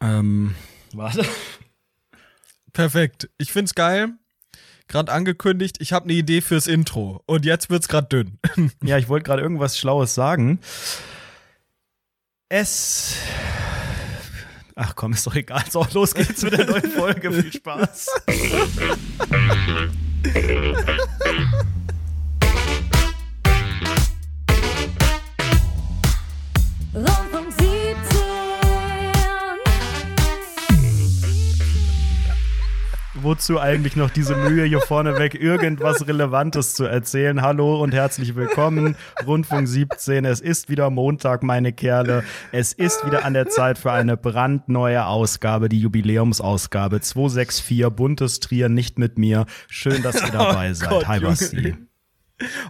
Ähm, warte. Perfekt. Ich find's geil. Gerade angekündigt, ich habe eine Idee fürs Intro. Und jetzt wird's gerade dünn. Ja, ich wollte gerade irgendwas Schlaues sagen. Es. Ach komm, ist doch egal. So, los geht's mit der neuen Folge. Viel Spaß. Wozu eigentlich noch diese Mühe hier vorneweg, irgendwas Relevantes zu erzählen? Hallo und herzlich willkommen. Rundfunk 17. Es ist wieder Montag, meine Kerle. Es ist wieder an der Zeit für eine brandneue Ausgabe, die Jubiläumsausgabe 264. Buntes Trier nicht mit mir. Schön, dass ihr dabei seid. Gott, Hi. Basti.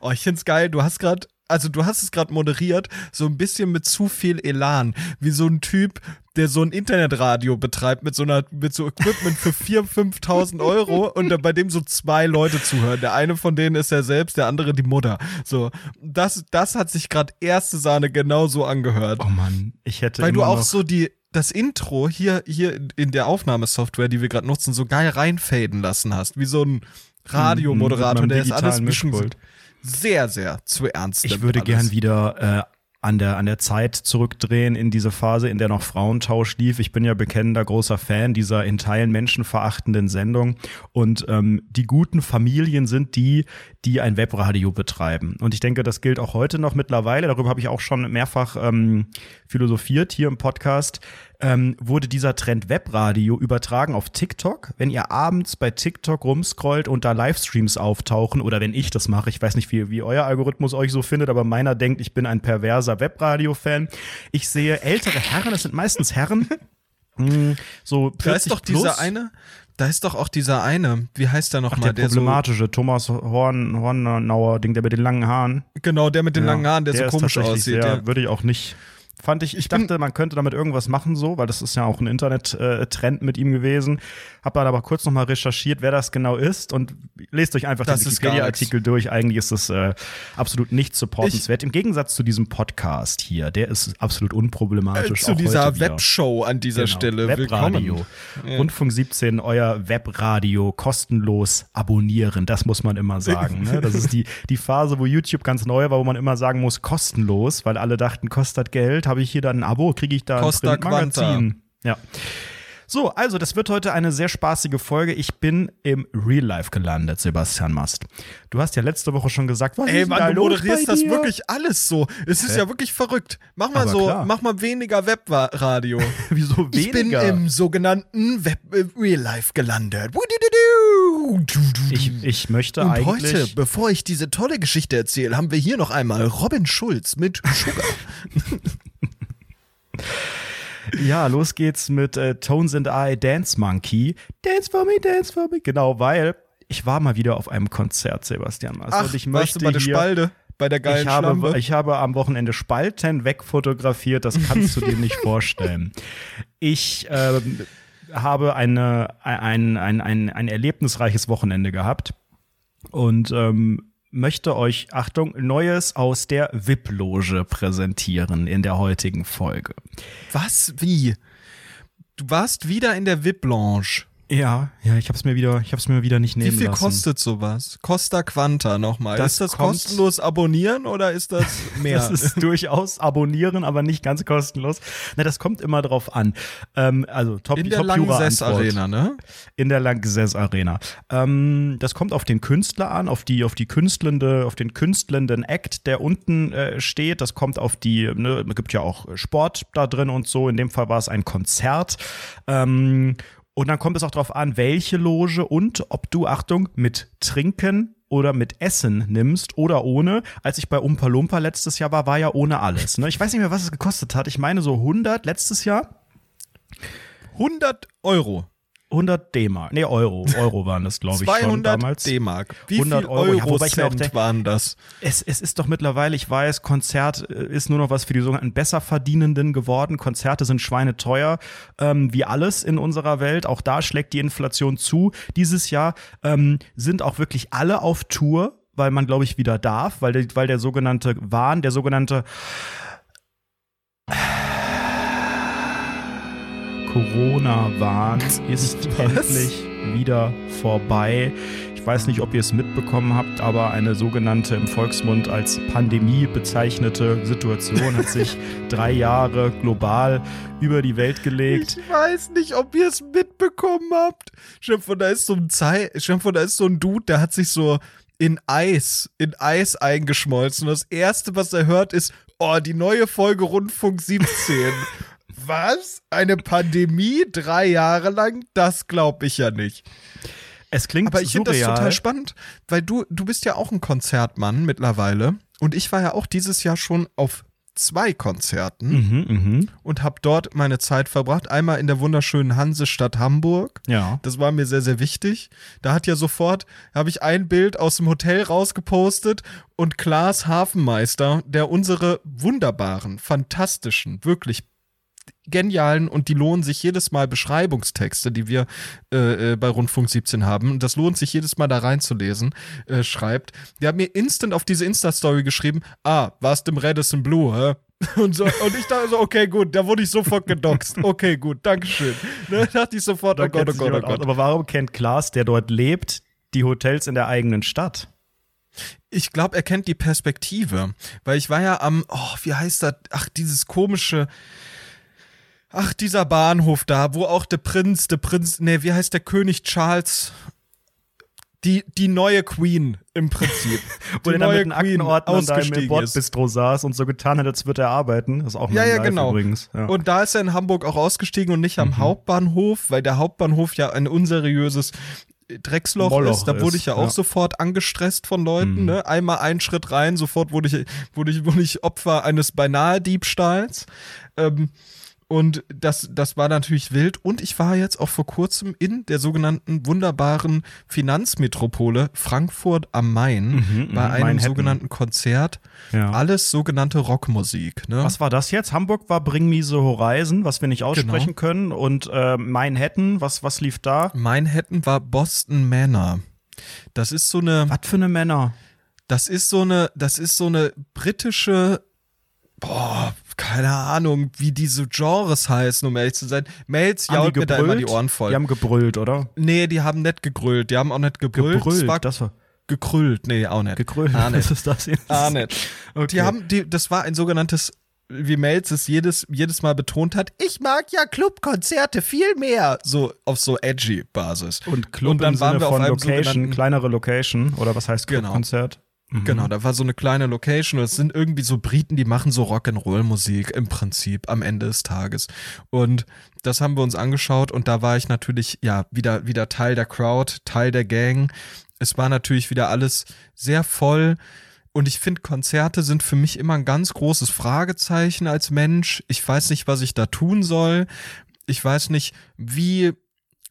Oh, ich find's geil. Du hast gerade, also du hast es gerade moderiert, so ein bisschen mit zu viel Elan, wie so ein Typ, der so ein Internetradio betreibt mit so einer, mit so Equipment für 4.000, 5.000 Euro und da- bei dem so zwei Leute zuhören. Der eine von denen ist er selbst, der andere die Mutter. So, das, das hat sich gerade erste Sahne genau so angehört. Oh Mann, ich hätte Weil du auch so die, das Intro hier, hier in- der Aufnahmesoftware, die wir gerade nutzen, so geil reinfaden lassen hast. Wie so ein Radiomoderator, Mhm, mit der ist alles Mischpult. sehr, sehr zu ernst. Ich würde alles. gern wieder äh, an der, an der Zeit zurückdrehen in diese Phase, in der noch Frauentausch lief. Ich bin ja bekennender großer Fan dieser in Teilen menschenverachtenden Sendung. Und ähm, die guten Familien sind die, die ein Webradio betreiben. Und ich denke, das gilt auch heute noch mittlerweile. Darüber habe ich auch schon mehrfach ähm, philosophiert hier im Podcast. Ähm, wurde dieser Trend Webradio übertragen auf TikTok. Wenn ihr abends bei TikTok rumscrollt und da Livestreams auftauchen oder wenn ich das mache, ich weiß nicht, wie, wie euer Algorithmus euch so findet, aber meiner denkt, ich bin ein perverser Webradio-Fan. Ich sehe ältere Herren, es sind meistens Herren, mh, so 40 Da ist doch plus. dieser eine, da ist doch auch dieser eine, wie heißt der nochmal? der so, problematische Thomas Horn, Hornauer, Ding, der mit den langen Haaren. genau, der mit den Ja, langen Haaren, der, so ist komisch aussieht. Sehr, ja. Würde ich auch nicht. Fand ich, ich dachte, man könnte damit irgendwas machen, so, weil das ist ja auch ein Internet-Trend mit ihm gewesen. Hab dann aber kurz nochmal recherchiert, wer das genau ist und lest euch einfach Das den Wikipedia-Artikel durch. Eigentlich ist es äh, absolut nicht supportenswert. Im Gegensatz zu diesem Podcast hier, der ist absolut Äh, unproblematisch. zu auch dieser. Webshow an dieser Genau, Stelle. Webradio. Willkommen. Rundfunk 17, euer Webradio kostenlos abonnieren. Das muss man immer sagen. Ne? Das ist die, die Phase, wo YouTube ganz neu war, wo man immer sagen muss, kostenlos, weil alle dachten, kostet Geld. Habe ich hier dann ein Abo? Kriege ich da ein Costa Printmagazin? Ja. So, also das wird heute eine sehr spaßige Folge. Ich bin im Real Life gelandet, Sebastian Mast. Du hast ja letzte Woche schon gesagt, was Ey, ist denn da Mann, du moderierst das wirklich alles so. Es ist Hä? ja wirklich verrückt. Mach mal Aber so, klar. mach mal weniger Webradio. Wieso Ich bin weniger? im sogenannten Web äh, Real Life gelandet. Ich, ich möchte Und eigentlich. heute, bevor ich diese tolle Geschichte erzähle, haben wir hier noch einmal Robin Schulz mit Sugar. Ja, los geht's mit äh, Tones and I Dance Monkey. Dance for me, dance for me. Genau, weil ich war mal wieder auf einem Konzert, Sebastian Mast. Ach, und ich warst möchte du bei der hier, Spalde? Bei der geilen ich habe, ich habe am Wochenende Spalten wegfotografiert, das kannst du dir nicht vorstellen. Ich ähm, habe eine, ein, ein, ein, ein erlebnisreiches Wochenende gehabt und ähm, möchte euch, Achtung, Neues aus der VIP-Loge präsentieren in der heutigen Folge. Was? Wie? Du warst wieder in der VIP-Lounge. Ja, ja, ich hab's mir wieder, ich hab's mir wieder nicht Wie nehmen viel lassen. kostet sowas? Costa Quanta nochmal. Das ist das kostenlos abonnieren oder ist das mehr? Das ist durchaus abonnieren, aber nicht ganz kostenlos. Na, das kommt immer drauf an. Ähm, also top, in der Lanxess. Arena, ne? In der Lanxess Arena. Ähm, das kommt auf den Künstler an, auf die, auf die künstlende, auf den künstlenden Act, der unten äh, steht. Das kommt auf die, ne, es gibt ja auch Sport da drin und so. In dem Fall war es ein Konzert. Ähm, und dann kommt es auch darauf an, welche Loge und ob du, Achtung, mit Trinken oder mit Essen nimmst oder ohne. Als ich bei Umpa Lumpa letztes Jahr war, war ja ohne alles. Ne? Ich weiß nicht mehr, was es gekostet hat. Ich meine so 100 letztes Jahr. 100 Euro. 100 D-Mark. Nee, Euro. Euro waren das, glaube ich, schon 200 damals. D-Mark. Wie 100 viel Euro. Euro, Ja, ich mir auch Cent denk- waren das? Es, es ist doch mittlerweile, ich weiß, Konzert äh, ist nur noch was für die sogenannten Besserverdienenden geworden. Konzerte sind schweineteuer, ähm, wie alles in unserer Welt. Auch da schlägt die Inflation zu. Dieses Jahr ähm, sind auch wirklich alle auf Tour, weil man, glaube ich, wieder darf, weil der, weil der sogenannte Wahn, der sogenannte Corona-Wahn ist Was? endlich wieder vorbei. Ich weiß nicht, ob ihr es mitbekommen habt, aber eine sogenannte im Volksmund als Pandemie bezeichnete Situation hat sich drei Jahre global über die Welt gelegt. Ich weiß nicht, ob ihr es mitbekommen habt. Vor, da ist so ein Zei vor, da ist so ein Dude, der hat sich so in Eis, in Eis eingeschmolzen. Und das erste, was er hört, ist, oh, die neue Folge Rundfunk 17. was? Eine Pandemie drei Jahre lang? Das glaube ich ja nicht. Es klingt Aber ich finde das total spannend, weil du, du bist ja auch ein Konzertmann mittlerweile. Und ich war ja auch dieses Jahr schon auf zwei Konzerten Mhm, mhm. und habe dort meine Zeit verbracht. Einmal in der wunderschönen Hansestadt Hamburg. Ja. Das war mir sehr, sehr wichtig. Da hat ja sofort, habe ich ein Bild aus dem Hotel rausgepostet und Klaas Hafenmeister, der unsere wunderbaren, fantastischen, wirklich genialen und die lohnen sich jedes Mal Beschreibungstexte, die wir äh, äh, bei Rundfunk 17 haben. Und das lohnt sich jedes Mal da reinzulesen, äh, schreibt. Der hat mir instant auf diese Insta-Story geschrieben, ah, warst im Radisson Blue, hä? Und, so, und ich dachte so, okay, gut, da wurde ich sofort gedoxt. Okay, gut, Dankeschön. Ne, dachte ich sofort, Da oh Gott, oh Gott, oh. Gott. Aber warum kennt Klaas, der dort lebt, die Hotels in der eigenen Stadt? Ich glaube, er kennt die Perspektive. Weil ich war ja am, oh, wie heißt das? Ach, dieses komische. Ach, dieser Bahnhof da, wo auch der Prinz, der Prinz, nee, wie heißt der König Charles? Die, die neue Queen im Prinzip. Wo die der dann neue mit einem Aktenordner da im. Bordbistro saß und so getan hat, als würde er arbeiten. Das ist auch Ja, ja, live genau. übrigens. Ja. Und da ist er in Hamburg auch ausgestiegen und nicht am Mhm. Hauptbahnhof, weil der Hauptbahnhof ja ein unseriöses Drecksloch Moloch ist. Da wurde ich ja auch ja. sofort angestresst von Leuten. Mhm. Ne? Einmal einen Schritt rein, sofort wurde ich, wurde ich, wurde ich Opfer eines beinahe Diebstahls. Ähm, und das, das war natürlich wild. Und ich war jetzt auch vor kurzem in der sogenannten wunderbaren Finanzmetropole Frankfurt am Main Mhm, bei mhm, einem Manhattan. sogenannten Konzert. ja. Alles sogenannte Rockmusik. Ne? Was war das jetzt? Hamburg war Bring Me the Horizon, was wir nicht aussprechen Genau. können. Und äh, Manhattan, was, was lief da? Manhattan war Boston Manor. Das ist so eine, Was für eine Männer? das ist so eine, das ist so eine britische, boah, keine Ahnung, wie diese Genres heißen, um ehrlich zu sein. Mails Haben jault die mir da immer die gebrüllt? Ohren voll. Die haben gebrüllt, oder? nee, die haben nicht gegrüllt. Die haben auch nicht gebrüllt. Es war das war gekrüllt. Nee, auch nicht. gegrüllt. Ah, nicht. Was ist das jetzt? Ah, nicht. Okay. Die haben, die, das war ein sogenanntes, wie Melz es jedes, jedes Mal betont hat, ich mag ja Clubkonzerte viel mehr. So auf so edgy Basis. Und Club Und dann waren Sinne wir auf von einem Location, kleinere Location, oder was heißt Genau. Mhm. Genau, da war so eine kleine Location es sind irgendwie so Briten, die machen so Rock'n'Roll-Musik im Prinzip am Ende des Tages. Und das haben wir uns angeschaut und da war ich natürlich, ja, wieder, wieder Teil der Crowd, Teil der Gang. Es war natürlich wieder alles sehr voll. Und ich finde, Konzerte sind für mich immer ein ganz großes Fragezeichen als Mensch. Ich weiß nicht, was ich da tun soll. Ich weiß nicht, wie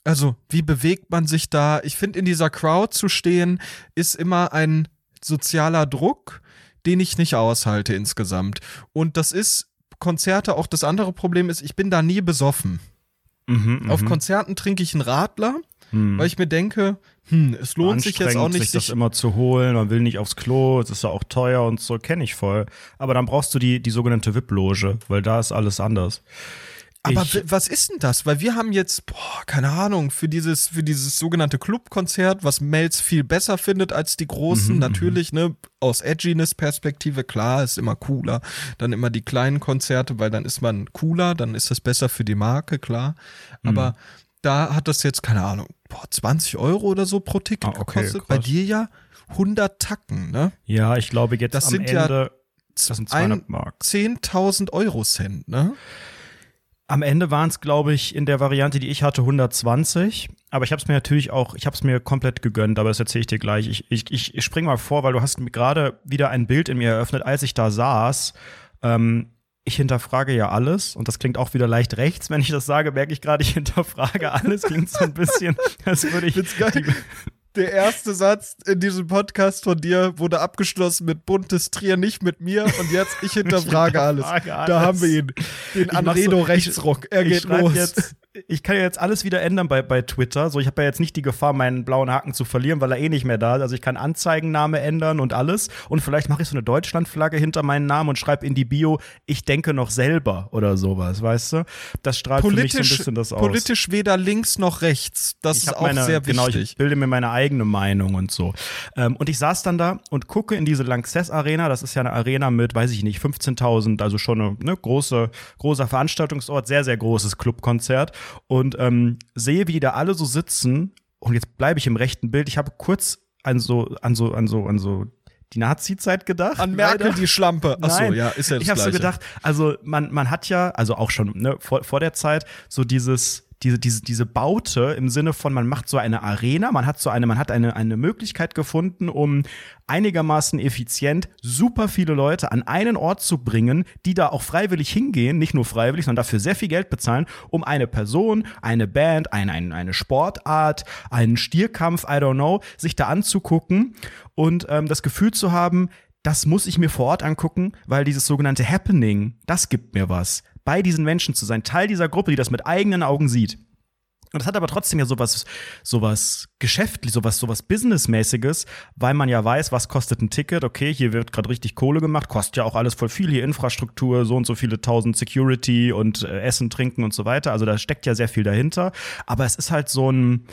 also, wie bewegt man sich da? Ich finde, in dieser Crowd zu stehen, ist immer ein sozialer Druck, den ich nicht aushalte insgesamt. Und das ist Konzerte auch das andere Problem ist, ich bin da nie besoffen. Mhm, Auf mhm. Konzerten trinke ich einen Radler, Mhm. weil ich mir denke, hm, es lohnt sich jetzt auch nicht, sich das immer zu holen. Man will nicht aufs Klo, es ist ja auch teuer und so, kenne ich voll. Aber dann brauchst du die, die sogenannte VIP-Loge, weil da ist alles anders. Aber ich, was ist denn das? Weil wir haben jetzt, boah, keine Ahnung, für dieses, für dieses sogenannte Clubkonzert, was Melz viel besser findet als die großen, Mhm, natürlich, ne, aus Edginess-Perspektive, klar, ist immer cooler. Dann immer die kleinen Konzerte, weil dann ist man cooler, dann ist das besser für die Marke, klar. Mhm. Aber da hat das jetzt, keine Ahnung, boah, 20 Euro oder so pro Ticket Ah, okay, gekostet. Bei krass. dir ja 100 Tacken, ne? ja, ich glaube jetzt Das am sind ja Ende, das sind 200 Mark. 10.000 Euro Cent, ne? Am Ende waren es, glaube ich, in der Variante, die ich hatte, 120. Aber ich habe es mir natürlich auch, ich habe es mir komplett gegönnt, aber das erzähle ich dir gleich. Ich, ich, ich spring mal vor, weil du hast mir gerade wieder ein Bild in mir eröffnet, als ich da saß. Ähm, ich hinterfrage ja alles und das klingt auch wieder leicht rechts. Wenn ich das sage, merke ich gerade, ich hinterfrage alles. Klingt so ein bisschen, als würde ich. Geil. Der erste Satz in diesem Podcast von dir wurde abgeschlossen mit buntes Trier, nicht mit mir. Und jetzt, ich hinterfrage, alles. hinterfrage Da alles. haben wir ihn. Den Ich Anredo so-. Er ich geht los. Jetzt, ich kann ja jetzt alles wieder ändern bei, bei Twitter. So, ich habe ja jetzt nicht die Gefahr, meinen blauen Haken zu verlieren, weil er eh nicht mehr da ist. Also ich kann Anzeigenname ändern und alles. Und vielleicht mache ich so eine Deutschlandflagge hinter meinen Namen und schreibe in die Bio, ich denke noch selber oder sowas, weißt du? Das strahlt für mich so ein bisschen das aus. politisch weder links noch rechts. Das Ich ist auch meine, sehr Genau, wichtig. ich bilde mir meine eigene Meinung und so. Ähm, und ich saß dann da und gucke in diese Lanxess Arena. Das ist ja eine Arena mit, weiß ich nicht, 15.000, also schon eine ne, große, großer Veranstaltungsort, sehr, sehr großes Clubkonzert. Und ähm, sehe, wie die da alle so sitzen. Und jetzt bleibe ich im rechten Bild. Ich habe kurz an so, an so, an so, an so die Nazi-Zeit gedacht. An Merkel leider. die Schlampe. Achso, Nein. ja, ist ja das Ich habe so gedacht, also man, man hat ja, also auch schon ne, vor, vor der Zeit, so dieses, diese, diese, diese Baute im Sinne von, man macht so eine Arena, man hat so eine, man hat eine, eine Möglichkeit gefunden, um einigermaßen effizient super viele Leute an einen Ort zu bringen, die da auch freiwillig hingehen, nicht nur freiwillig, sondern dafür sehr viel Geld bezahlen, um eine Person, eine Band, ein, ein, eine Sportart, einen Stierkampf, I don't know, sich da anzugucken und ähm, das Gefühl zu haben, das muss ich mir vor Ort angucken, weil dieses sogenannte Happening, das gibt mir was. Bei diesen Menschen zu sein, Teil dieser Gruppe, die das mit eigenen Augen sieht. Und das hat aber trotzdem ja sowas, sowas geschäftlich, sowas, sowas Businessmäßiges, weil man ja weiß, was kostet ein Ticket. Okay, hier wird gerade richtig Kohle gemacht, kostet ja auch alles voll viel, hier Infrastruktur, so und so viele tausend Security und äh, Essen, Trinken und so weiter. Also da steckt ja sehr viel dahinter. Aber es ist halt so ein,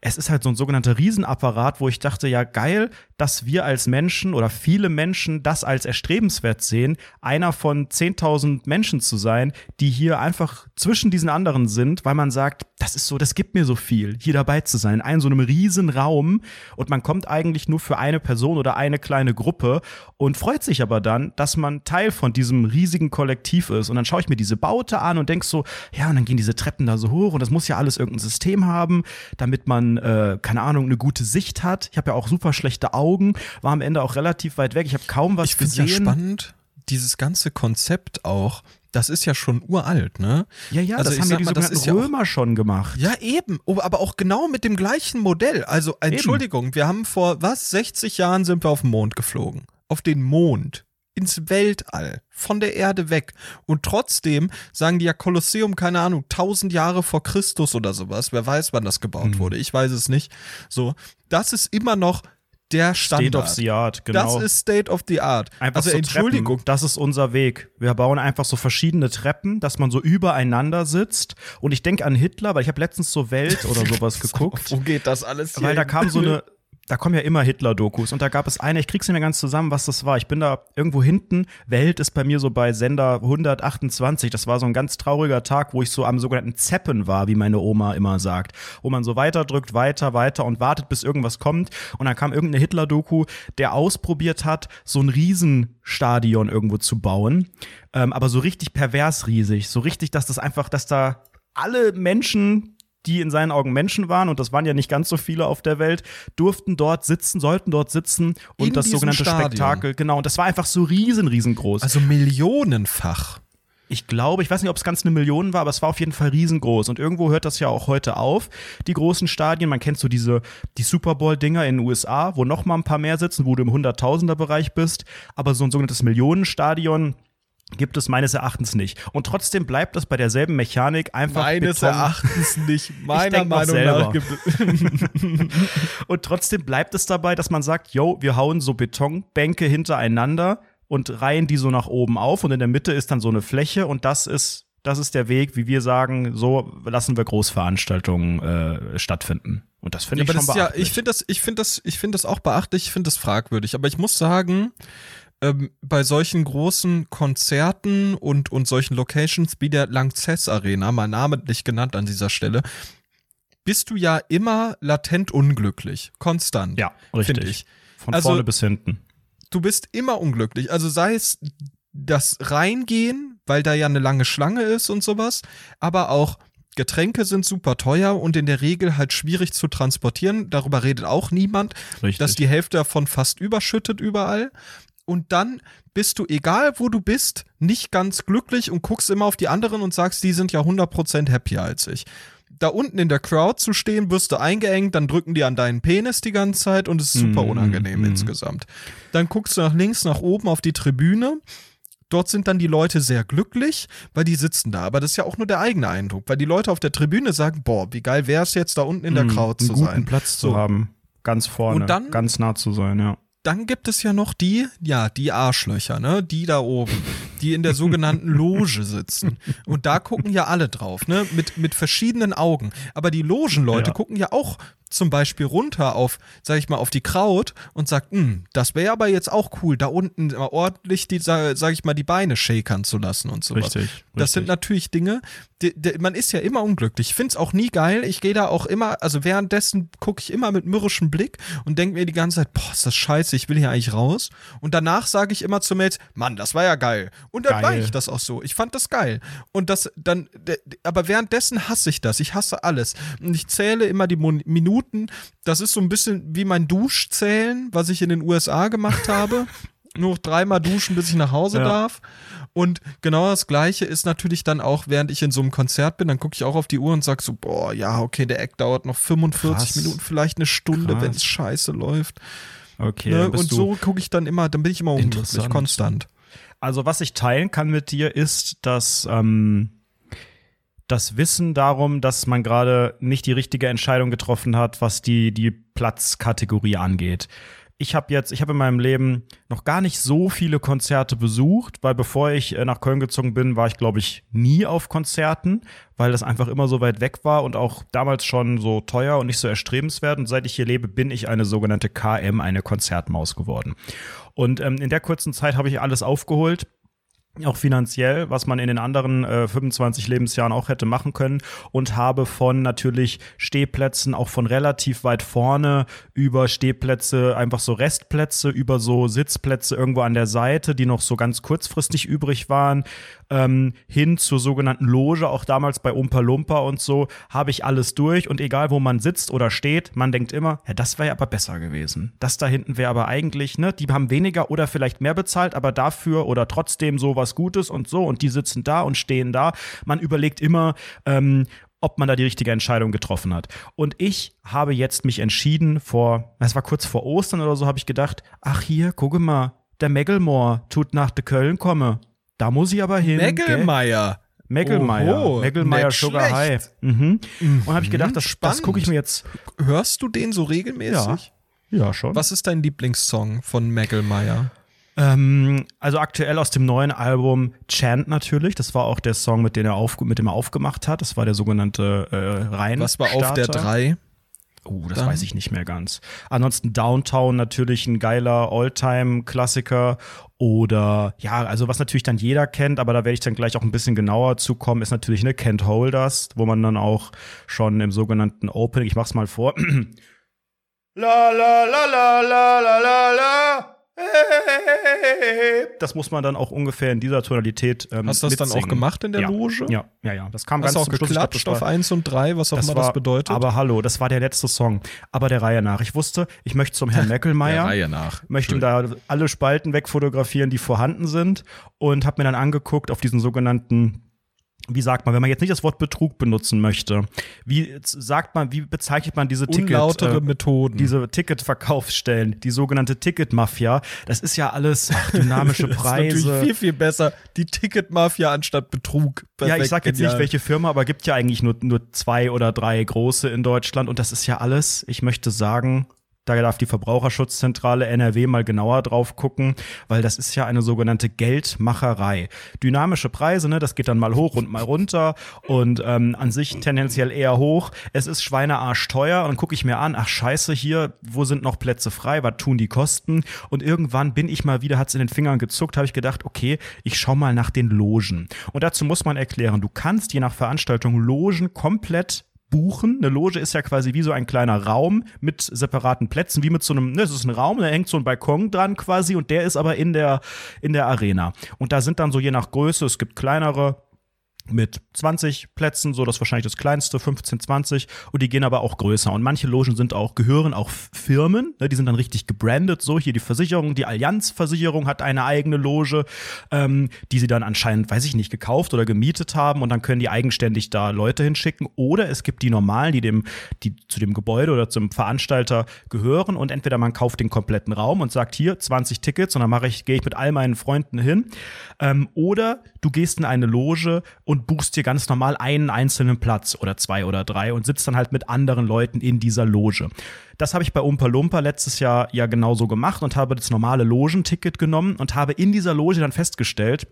es ist halt so ein sogenannter Riesenapparat, wo ich dachte, ja geil, dass wir als Menschen oder viele Menschen das als erstrebenswert sehen, einer von 10.000 Menschen zu sein, die hier einfach zwischen diesen anderen sind, weil man sagt, das ist so, das gibt mir so viel, hier dabei zu sein, in so einem riesen Raum und man kommt eigentlich nur für eine Person oder eine kleine Gruppe und freut sich aber dann, dass man Teil von diesem riesigen Kollektiv ist. Und dann schaue ich mir diese Baute an und denk so, ja, und dann gehen diese Treppen da so hoch und das muss ja alles irgendein System haben, damit man, äh, keine Ahnung, eine gute Sicht hat. Ich habe ja auch super schlechte Augen, war am Ende auch relativ weit weg. Ich habe kaum was Ich finde ja gesehen. spannend, dieses ganze Konzept auch, das ist ja schon uralt, ne? Ja, ja, Also das ich haben ja die mal, sogenannten ist ja auch- Römer schon gemacht. Ja, eben. Oh, aber auch genau mit dem gleichen Modell. Also, Entschuldigung, wir haben vor, was, 60 Jahren sind wir auf den Mond geflogen. Auf den Mond. Ins Weltall. Von der Erde weg. Und trotzdem sagen die ja Kolosseum, keine Ahnung, 1000 Jahre vor Christus oder sowas. Wer weiß, wann das gebaut Mhm. wurde. Ich weiß es nicht. So. Das ist immer noch der Standard. State of the Art, genau. Das ist State of the Art. Einfach also so Entschuldigung. Treppen. Das ist unser Weg. Wir bauen einfach so verschiedene Treppen, dass man so übereinander sitzt. Und ich denke an Hitler, weil ich habe letztens so Welt oder sowas geguckt. Wo geht das alles hier? Weil da hin? kam so eine, da kommen ja immer Hitler-Dokus und da gab es eine, ich krieg's nicht mehr ganz zusammen, was das war. Ich bin da irgendwo hinten, Welt ist bei mir so bei Sender 128. Das war so ein ganz trauriger Tag, wo ich so am sogenannten Zeppen war, wie meine Oma immer sagt. Wo man so weiterdrückt, weiter, weiter und wartet, bis irgendwas kommt. Und dann kam irgendeine Hitler-Doku, der ausprobiert hat, so ein Riesenstadion irgendwo zu bauen. Ähm, aber so richtig pervers riesig. So richtig, dass das einfach, dass da alle Menschen die in seinen Augen Menschen waren, und das waren ja nicht ganz so viele auf der Welt, durften dort sitzen, sollten dort sitzen und In das sogenannte Stadion. Spektakel, genau, und das war einfach so riesen, riesengroß. Also millionenfach. ich glaube, ich weiß nicht, ob es ganz eine Million war, aber es war auf jeden Fall riesengroß. Und irgendwo hört das ja auch heute auf, die großen Stadien. Man kennt so diese, die Super Bowl-Dinger in den USA, wo noch mal ein paar mehr sitzen, wo du im Hunderttausender-Bereich bist. Aber so ein sogenanntes Millionenstadion gibt es meines Erachtens nicht. Und trotzdem bleibt das bei derselben Mechanik einfach Meines Beton. Erachtens nicht. Meiner Meinung nach gibt es. Und trotzdem bleibt es dabei, dass man sagt, yo, wir hauen so Betonbänke hintereinander und reihen die so nach oben auf und in der Mitte ist dann so eine Fläche und das ist das ist der Weg, wie wir sagen, so lassen wir Großveranstaltungen äh, stattfinden. Und das finde Ja, ich schon ist ja, beachtlich. ich finde das, ich finde das, ich finde das auch beachtlich, ich finde das fragwürdig. Aber ich muss sagen, ähm, bei solchen großen Konzerten und, und solchen Locations wie der Lanxess Arena, mal namentlich genannt an dieser Stelle, bist du ja immer latent unglücklich. Konstant. ja, richtig. ich. Von Also- vorne bis hinten. du bist immer unglücklich. Also sei es das Reingehen, weil da ja eine lange Schlange ist und sowas, aber auch Getränke sind super teuer und in der Regel halt schwierig zu transportieren. Darüber redet auch niemand, Richtig. dass die Hälfte davon fast überschüttet überall. Und dann bist du, egal wo du bist, nicht ganz glücklich und guckst immer auf die anderen und sagst, die sind ja 100% happier als ich. Da unten in der Crowd zu stehen, wirst du eingeengt, dann drücken die an deinen Penis die ganze Zeit und es ist super Mm, unangenehm mm. insgesamt. Dann guckst du nach links, nach oben auf die Tribüne. dort sind dann die Leute sehr glücklich, weil die sitzen da. Aber das ist ja auch nur der eigene Eindruck, weil die Leute auf der Tribüne sagen, boah, wie geil wäre es jetzt da unten in der Mhm, Crowd einen zu guten sein. Platz So. zu haben. Ganz vorne, Und dann- ganz nah zu sein, ja. Dann gibt es ja noch die, ja, die Arschlöcher, ne, die da oben, die in der sogenannten Loge sitzen. Und da gucken ja alle drauf, ne, mit, mit verschiedenen Augen. Aber die Logenleute Ja. gucken ja auch zum Beispiel runter auf, sag ich mal, auf die Kraut und sagt, hm, das wäre aber jetzt auch cool, da unten mal ordentlich die, sa- sag ich mal, die Beine shakern zu lassen und sowas. Richtig, Das sind richtig. natürlich Dinge, die, die, man ist ja immer unglücklich. Ich find's auch nie geil. Ich gehe da auch immer, also währenddessen gucke ich immer mit mürrischem Blick und denke mir die ganze Zeit, boah, ist das scheiße, ich will hier eigentlich raus. Und danach sage ich immer zu Mates, Mann, das war ja geil. Und dann war Geil. ich das auch so. Ich fand das geil. Und das dann, aber währenddessen hasse ich das. Ich hasse alles. Und ich zähle immer die Mon Minuten. Das ist so ein bisschen wie mein Duschzählen, was ich in den USA gemacht habe. Nur noch dreimal duschen, bis ich nach Hause Ja. darf. Und genau das Gleiche ist natürlich dann auch, während ich in so einem Konzert bin, dann gucke ich auch auf die Uhr und sag so, boah, ja, okay, der Act dauert noch 45 Krass. Minuten, vielleicht eine Stunde, wenn es scheiße läuft. Okay, ne? Und so gucke ich dann immer, dann bin ich immer unglücklich, konstant. Also was ich teilen kann mit dir ist, dass ähm, das Wissen darum, dass man gerade nicht die richtige Entscheidung getroffen hat, was die die Platzkategorie angeht. Ich habe jetzt, ich habe in meinem Leben noch gar nicht so viele Konzerte besucht, weil bevor ich äh, nach Köln gezogen bin, war ich glaube ich nie auf Konzerten, weil das einfach immer so weit weg war und auch damals schon so teuer und nicht so erstrebenswert. Und seit ich hier lebe, bin ich eine sogenannte KM, eine Konzertmaus geworden. Und ähm, in der kurzen Zeit habe ich alles aufgeholt auch finanziell, was man in den anderen äh, 25 Lebensjahren auch hätte machen können und habe von natürlich Stehplätzen auch von relativ weit vorne über Stehplätze, einfach so Restplätze, über so Sitzplätze irgendwo an der Seite, die noch so ganz kurzfristig übrig waren, ähm, hin zur sogenannten Loge, auch damals bei Umpa Lumpa und so, habe ich alles durch und egal wo man sitzt oder steht, man denkt immer, ja, das wäre aber besser gewesen. Das da hinten wäre aber eigentlich, ne, die haben weniger oder vielleicht mehr bezahlt, aber dafür oder trotzdem so was Gutes und so und die sitzen da und stehen da. Man überlegt immer, ähm, ob man da die richtige Entscheidung getroffen hat. Und ich habe jetzt mich entschieden vor, es war kurz vor Ostern oder so, habe ich gedacht, ach hier, gucke mal, der Megalmore tut nach de Köln komme. Da muss ich aber hin. Oho, Megalmeier nicht Sugar schlecht. High. Mhm. Und habe ich gedacht, das, das spannend. gucke ich mir jetzt. Hörst du den so regelmäßig? Ja, schon. Was ist dein Lieblingssong von Meggelmeier? Ähm, also aktuell aus dem neuen Album Chant natürlich. Das war auch der Song, mit dem er, auf, mit dem er aufgemacht hat. Das war der sogenannte äh, Rein. Was war auf der 3? Oh, das Dann- weiß ich nicht mehr ganz. Ansonsten Downtown natürlich ein geiler All-Time-Klassiker. Oder ja, also was natürlich dann jeder kennt, aber da werde ich dann gleich auch ein bisschen genauer zukommen, ist natürlich eine Can't Hold Us, wo man dann auch schon im sogenannten Opening, ich mach's mal vor. La la la la la la la la. Das muss man dann auch ungefähr in dieser Tonalität. Ähm, Hast du das dann auch mitsingen. gemacht in der ja. Loge? Ja, ja, ja. Das kam Hast ganz du auch zum Schluss. Geklatscht das auf war- 1 und 3, was auch immer das bedeutet? aber hallo, das war der letzte Song. Aber der Reihe nach. Ich wusste, ich möchte zum Herrn Meckelmeier. nach. Möchte ihm da alle Spalten wegfotografieren, die vorhanden sind. Und habe mir dann angeguckt auf diesen sogenannten, wie sagt man, wenn man jetzt nicht das Wort Betrug benutzen möchte, wie sagt man, wie bezeichnet man diese Ticket, äh, Methoden. diese Ticketverkaufsstellen, die sogenannte Ticketmafia, das ist ja alles ach, dynamische das ist Preise. natürlich viel, viel besser. Die Ticketmafia anstatt Betrug. Ja, Perfekt, ich sag jetzt genial. nicht, welche Firma, aber gibt ja eigentlich nur, nur zwei oder drei große in Deutschland und das ist ja alles, ich möchte sagen, da darf die Verbraucherschutzzentrale NRW mal genauer drauf gucken, weil das ist ja eine sogenannte Geldmacherei. Dynamische Preise, ne, das geht dann mal hoch und mal runter und ähm, an sich tendenziell eher hoch. Es ist Schweinearsch teuer und gucke ich mir an, ach scheiße, hier, wo sind noch Plätze frei, was tun die Kosten? Und irgendwann bin ich mal wieder, hat's in den Fingern gezuckt, habe ich gedacht, okay, ich schau mal nach den Logen. Und dazu muss man erklären, du kannst je nach Veranstaltung Logen komplett buchen. Eine Loge ist ja quasi wie so ein kleiner Raum mit separaten Plätzen, wie mit so einem, ne, es ist ein Raum, da hängt so ein Balkon dran quasi und der ist aber in der, in der Arena. Und da sind dann so je nach Größe, es gibt kleinere, mit 20 Plätzen, so das ist wahrscheinlich das kleinste, 15, 20 und die gehen aber auch größer. Und manche Logen sind auch, gehören auch Firmen, ne, die sind dann richtig gebrandet, so hier die Versicherung, die Allianz-Versicherung hat eine eigene Loge, ähm, die sie dann anscheinend, weiß ich nicht, gekauft oder gemietet haben. Und dann können die eigenständig da Leute hinschicken. Oder es gibt die normalen, die dem, die zu dem Gebäude oder zum Veranstalter gehören. Und entweder man kauft den kompletten Raum und sagt hier 20 Tickets. Und dann ich, gehe ich mit all meinen Freunden hin. Ähm, oder du gehst in eine Loge und buchst dir ganz normal einen einzelnen Platz oder zwei oder drei und sitzt dann halt mit anderen Leuten in dieser Loge. Das habe ich bei Umpa Lumpa letztes Jahr ja genauso gemacht und habe das normale Logenticket genommen und habe in dieser Loge dann festgestellt,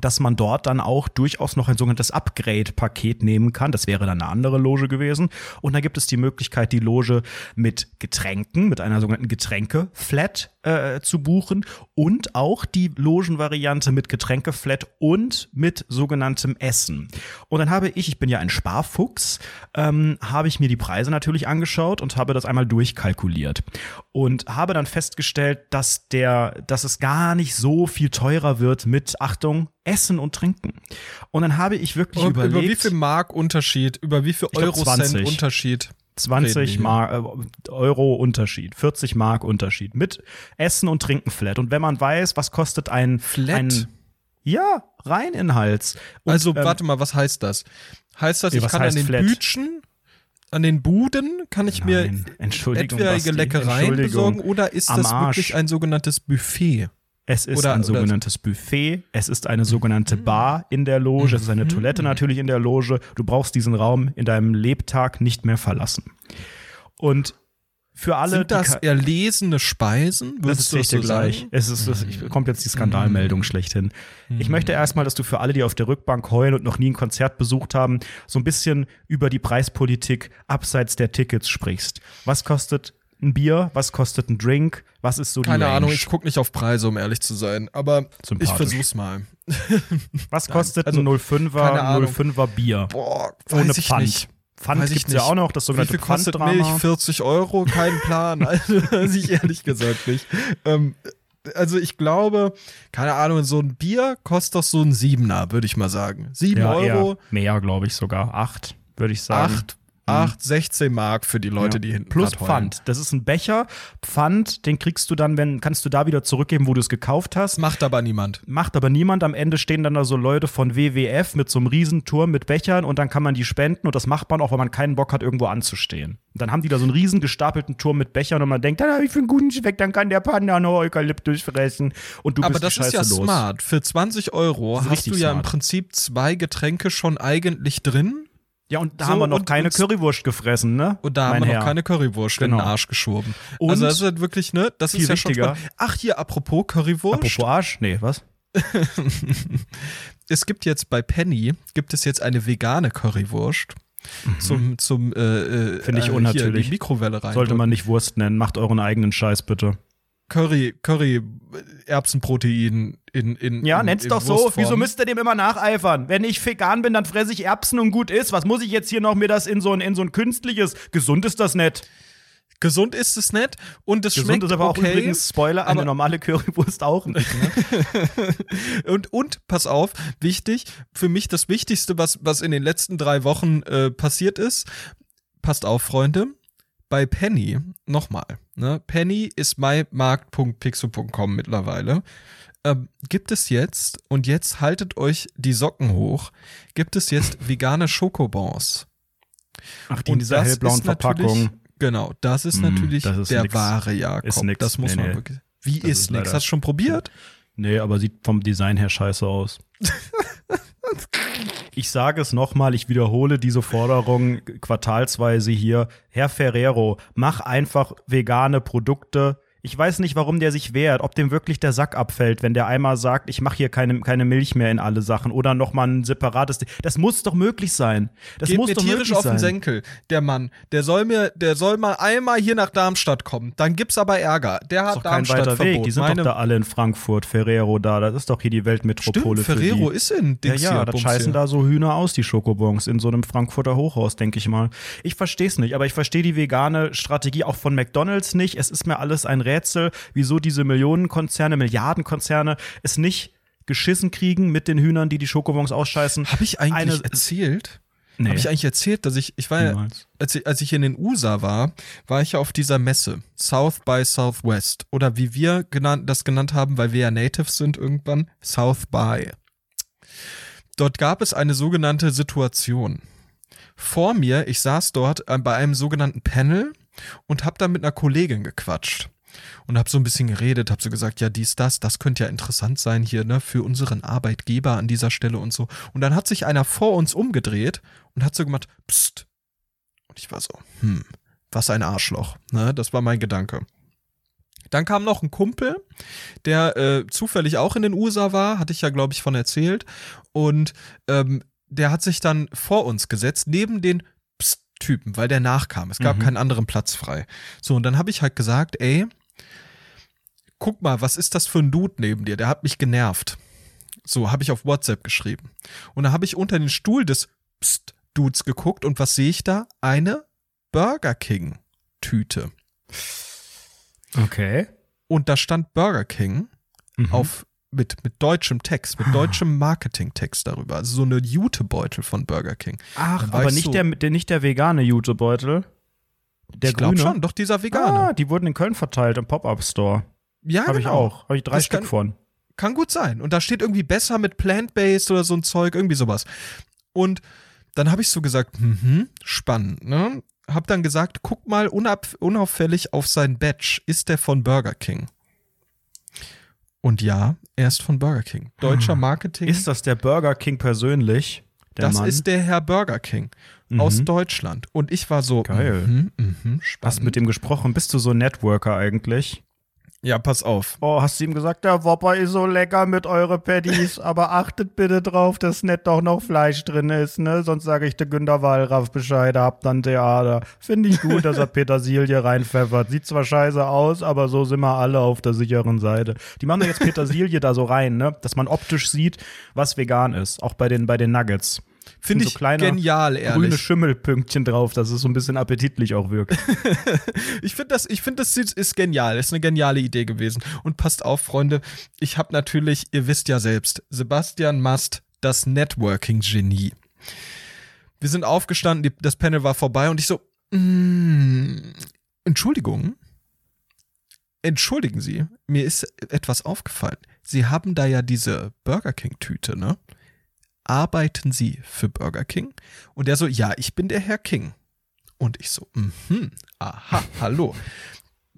dass man dort dann auch durchaus noch ein sogenanntes Upgrade-Paket nehmen kann. Das wäre dann eine andere Loge gewesen. Und da gibt es die Möglichkeit, die Loge mit Getränken, mit einer sogenannten Getränke-Flat äh, zu buchen und auch die Logenvariante mit Getränke-Flat und mit sogenanntem Essen. Und dann habe ich, ich bin ja ein Sparfuchs, ähm, habe ich mir die Preise natürlich angeschaut und habe das einmal durchkalkuliert und habe dann festgestellt, dass der, dass es gar nicht so viel teurer wird mit Achtung Essen und Trinken. Und dann habe ich wirklich Und überlegt, über wie viel Mark Unterschied, über wie viel Euro-Cent 20. Unterschied? 20 reden wir Mark, äh, Euro Unterschied, 40 Mark Unterschied mit Essen und Trinken flat. Und wenn man weiß, was kostet ein Flat? ein ja rein in Hals. Und, Also, ähm, warte mal, was heißt das? Heißt das, Nee, ich kann an den flat? Bütchen, an den Buden, kann ich Nein, mir etwaige Leckereien besorgen oder ist das wirklich ein sogenanntes Buffet? Es ist Oder- ein sogenanntes Buffet, es ist eine sogenannte Bar in der Loge, es ist eine Toilette natürlich in der Loge. Du brauchst diesen Raum in deinem Lebtag nicht mehr verlassen. Und für alle, Sind das erlesene Speisen? Das Würdest du erzähle ich dir so gleich. sagen? Es ist, das, ich, kommt jetzt die Skandalmeldung schlechthin. Ich möchte Mhm. erstmal, dass du für alle, die auf der Rückbank heulen und noch nie ein Konzert besucht haben, so ein bisschen über die Preispolitik abseits der Tickets sprichst. Was kostet ein Bier? Was kostet ein Drink? Was ist so die Keine Range? Ahnung, ich gucke nicht auf Preise, um ehrlich zu sein. Aber ich versuch's mal. Was kostet also, ein 05er, keine Ahnung. 05er Bier? Boah, weiß Ohne ich Pfand. nicht. Pfand Weiß ich gibt's ja auch noch, das Wie sogenannte viel kostet. Milch? 40 Euro? Kein Plan. Also, weiß ich ehrlich gesagt nicht. Ähm, also ich glaube, keine Ahnung, so ein Bier kostet doch so ein Siebener, würde ich mal sagen. Sieben Ja, Euro, mehr, glaube ich sogar. Acht, würde ich sagen. acht, acht, 16 Mark für die Leute, Ja. die hinten Plus. Pfand. Das ist ein Becher. Pfand, den kriegst du dann, wenn, kannst du da wieder zurückgeben, wo du es gekauft hast. Das macht aber niemand. Macht aber niemand. Am Ende stehen dann da so Leute von WWF mit so einem Riesenturm mit Bechern und dann kann man die spenden und das macht man auch, wenn man keinen Bock hat, irgendwo anzustehen. Und dann haben die da so einen riesen gestapelten Turm mit Bechern und man denkt, dann habe ich für einen guten Zweck, dann kann der Panda noch Eukalyptus fressen und du Aber bist das die ist ja los. smart. Für 20 Euro Das hast du ja im smart. Prinzip zwei Getränke schon eigentlich drin. Ja, und da So, haben wir noch und- keine und- Currywurst gefressen, ne? Und da haben mein wir noch Herr. keine Currywurst in Genau. den Arsch geschoben. Und also das ist halt wirklich, ne? Das ist ja schon wichtiger. spannend. Ach, hier, apropos Currywurst. Apropos Arsch? Nee, was? es gibt jetzt bei Penny, gibt es jetzt eine vegane Currywurst. Zum, zum, äh, äh, Mhm. Finde ich äh, unnatürlich. Hier, die Mikrowelle rein. Sollte man nicht Wurst nennen. Macht euren eigenen Scheiß bitte. Curry, Curry, Erbsenprotein in, in Ja, in, nenn's in doch so. Wurstform. Wieso müsst ihr dem immer nacheifern? Wenn ich vegan bin, dann fresse ich Erbsen und gut ist. Was muss ich jetzt hier noch mir das in so ein, in so ein künstliches? Gesund ist das nicht. Gesund ist es nicht und es Gesund schmeckt ist aber auch okay. übrigens, Spoiler, eine aber- normale Currywurst auch nicht. Ne? Und, und pass auf, wichtig, für mich das Wichtigste, was, was in den letzten drei Wochen äh, passiert ist, passt auf, Freunde, bei Penny, nochmal, ne, Penny ist mymarkt.pixel.com mittlerweile, ähm, gibt es jetzt, und jetzt haltet euch die Socken hoch, gibt es jetzt vegane Schokobons. Ach, die in Und dieser das hellblauen Verpackung. Genau, das ist Mm, natürlich das ist der nix. wahre Jakob. Ist nix. Das muss Nee, man nee. wirklich. Wie Das ist ist nix? Hast du schon probiert? Nee, aber sieht vom Design her scheiße aus. Ich sage es nochmal, ich wiederhole diese Forderung quartalsweise hier. Herr Ferrero, mach einfach vegane Produkte. Ich weiß nicht, warum der sich wehrt, ob dem wirklich der Sack abfällt, wenn der einmal sagt, ich mache hier keine, keine Milch mehr in alle Sachen oder nochmal ein separates. Das muss doch möglich sein. Das Geht muss mir doch tierisch möglich auf sein. den Senkel, der Mann. Der soll mir, der soll mal einmal hier nach Darmstadt kommen. Dann gibt's aber Ärger. Der hat ist doch kein Darmstadt weiter Weg. Die sind Meine, doch da alle in Frankfurt, Ferrero da. Das ist doch hier die Weltmetropole Stimmt, für Ferrero ist in Ja, Dings ja, hier, da scheißen hier. da so Hühner aus, die Schokobons, in so einem Frankfurter Hochhaus, denke ich mal. Ich verstehe es nicht, aber ich verstehe die vegane Strategie auch von McDonalds nicht. Es ist mir alles ein Rätsel, wieso diese Millionenkonzerne, Milliardenkonzerne es nicht geschissen kriegen mit den Hühnern, die die Schokobons ausscheißen. Habe ich eigentlich Eine- erzählt? Nee, Habe ich eigentlich erzählt, dass ich, ich war ja, als ich, als ich in den USA war, war ich ja auf dieser Messe, South by Southwest. Oder wie wir genannt, das genannt haben, weil wir ja Natives sind irgendwann, South by. Dort gab es eine sogenannte Situation. Vor mir, ich saß dort äh, bei einem sogenannten Panel und habe da mit einer Kollegin gequatscht. Und habe so ein bisschen geredet, habe so gesagt, ja, dies, das, das könnte ja interessant sein hier, ne, für unseren Arbeitgeber an dieser Stelle und so. Und dann hat sich einer vor uns umgedreht und hat so gemacht, pst. Und ich war so, hm, was ein Arschloch, ne, das war mein Gedanke. Dann kam noch ein Kumpel, der äh, zufällig auch in den USA war, hatte ich ja, glaube ich, von erzählt. Und ähm, der hat sich dann vor uns gesetzt, neben den Psst-Typen, weil der nachkam. Es gab Mhm. keinen anderen Platz frei. So, und dann habe ich halt gesagt, ey, guck mal, was ist das für ein Dude neben dir? Der hat mich genervt. So, habe ich auf WhatsApp geschrieben. Und da habe ich unter den Stuhl des Psst-Dudes geguckt und was sehe ich da? Eine Burger King-Tüte. Okay. Und da stand Burger King Mhm. auf mit, mit deutschem Text, mit deutschem Marketingtext darüber. Also so eine Jutebeutel von Burger King. Ach, aber ich nicht, so- der, der, nicht der vegane Jutebeutel. Der ich glaube schon, doch dieser Vegane. Ah, die wurden in Köln verteilt im Pop-Up-Store. ja, Habe ich genau. auch. Habe ich drei Das Stück kann- von. Kann gut sein. Und da steht irgendwie besser mit Plant-Based oder so ein Zeug, irgendwie sowas. Und dann habe ich so gesagt, mhm, spannend, ne? Hab dann gesagt, guck mal unauffällig auf sein Badge. Ist der von Burger King? Und ja, er ist von Burger King. Deutscher Marketing. Ist das der Burger King persönlich? Das Mann? ist der Herr Burger King Mhm. aus Deutschland. Und ich war so, Geil. mhm, spannend. Hast mit dem gesprochen? Bist du so ein Networker eigentlich? ja, pass auf. Oh, hast du ihm gesagt, der Whopper ist so lecker mit eure Patties, aber achtet bitte drauf, dass nicht doch noch Fleisch drin ist, ne? Sonst sage ich der Günter Wallraff Bescheid, habt dann Theater. Finde ich gut, dass er Petersilie reinpfeffert. Sieht zwar scheiße aus, aber so sind wir alle auf der sicheren Seite. Die machen da jetzt Petersilie da so rein, ne? Dass man optisch sieht, was vegan ist. Auch bei den, bei den Nuggets. Finde so ich kleine genial, Grüne ehrlich. Schimmelpünktchen drauf, dass es so ein bisschen appetitlich auch wirkt. Ich finde das, ich finde das ist, ist genial. Ist eine geniale Idee gewesen. Und passt auf, Freunde. Ich habe natürlich, ihr wisst ja selbst, Sebastian Mast, das Networking-Genie. Wir sind aufgestanden, die, das Panel war vorbei und ich so, mm, Entschuldigung. Entschuldigen Sie, mir ist etwas aufgefallen. Sie haben da ja diese Burger King-Tüte, ne? Arbeiten Sie für Burger King? Und er so, ja, ich bin der Herr King. Und ich so, mhm, aha, hallo.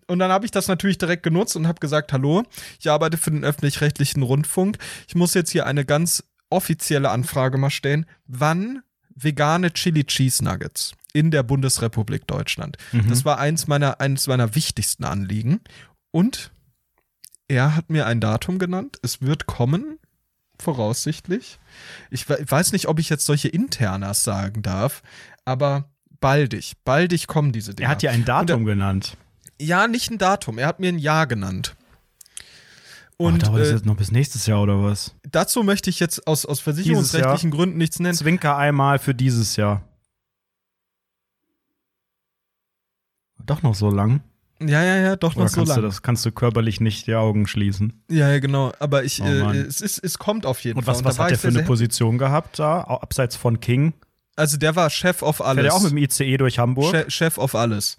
Und dann habe ich das natürlich direkt genutzt und habe gesagt, hallo, ich arbeite für den öffentlich-rechtlichen Rundfunk. Ich muss jetzt hier eine ganz offizielle Anfrage mal stellen. Wann vegane Chili Cheese Nuggets in der Bundesrepublik Deutschland? Das war eins meiner, eines meiner wichtigsten Anliegen. Und er hat mir ein Datum genannt. Es wird kommen, voraussichtlich. Ich we- weiß nicht, ob ich jetzt solche Internas sagen darf, aber baldig, baldig kommen diese Dinge. Er hat ja ein Datum genannt. Ja, nicht ein Datum. Er hat mir ein Jahr genannt. Und Und dauert das äh, jetzt noch bis nächstes Jahr oder was? dazu möchte ich jetzt aus, aus versicherungsrechtlichen Gründen nichts nennen. Zwinker einmal für dieses Jahr. Doch noch so lang? Ja, ja, ja, doch Oder noch so kannst du lang. das kannst du körperlich nicht die Augen schließen? Ja, ja, genau. Aber ich, Oh, äh, es, ist, es kommt auf jeden Und Fall. was, da was hat der für eine Position gehabt da, abseits von King? Also der war Chef auf Fährt alles. er auch mit dem ICE durch Hamburg? Che Chef auf alles.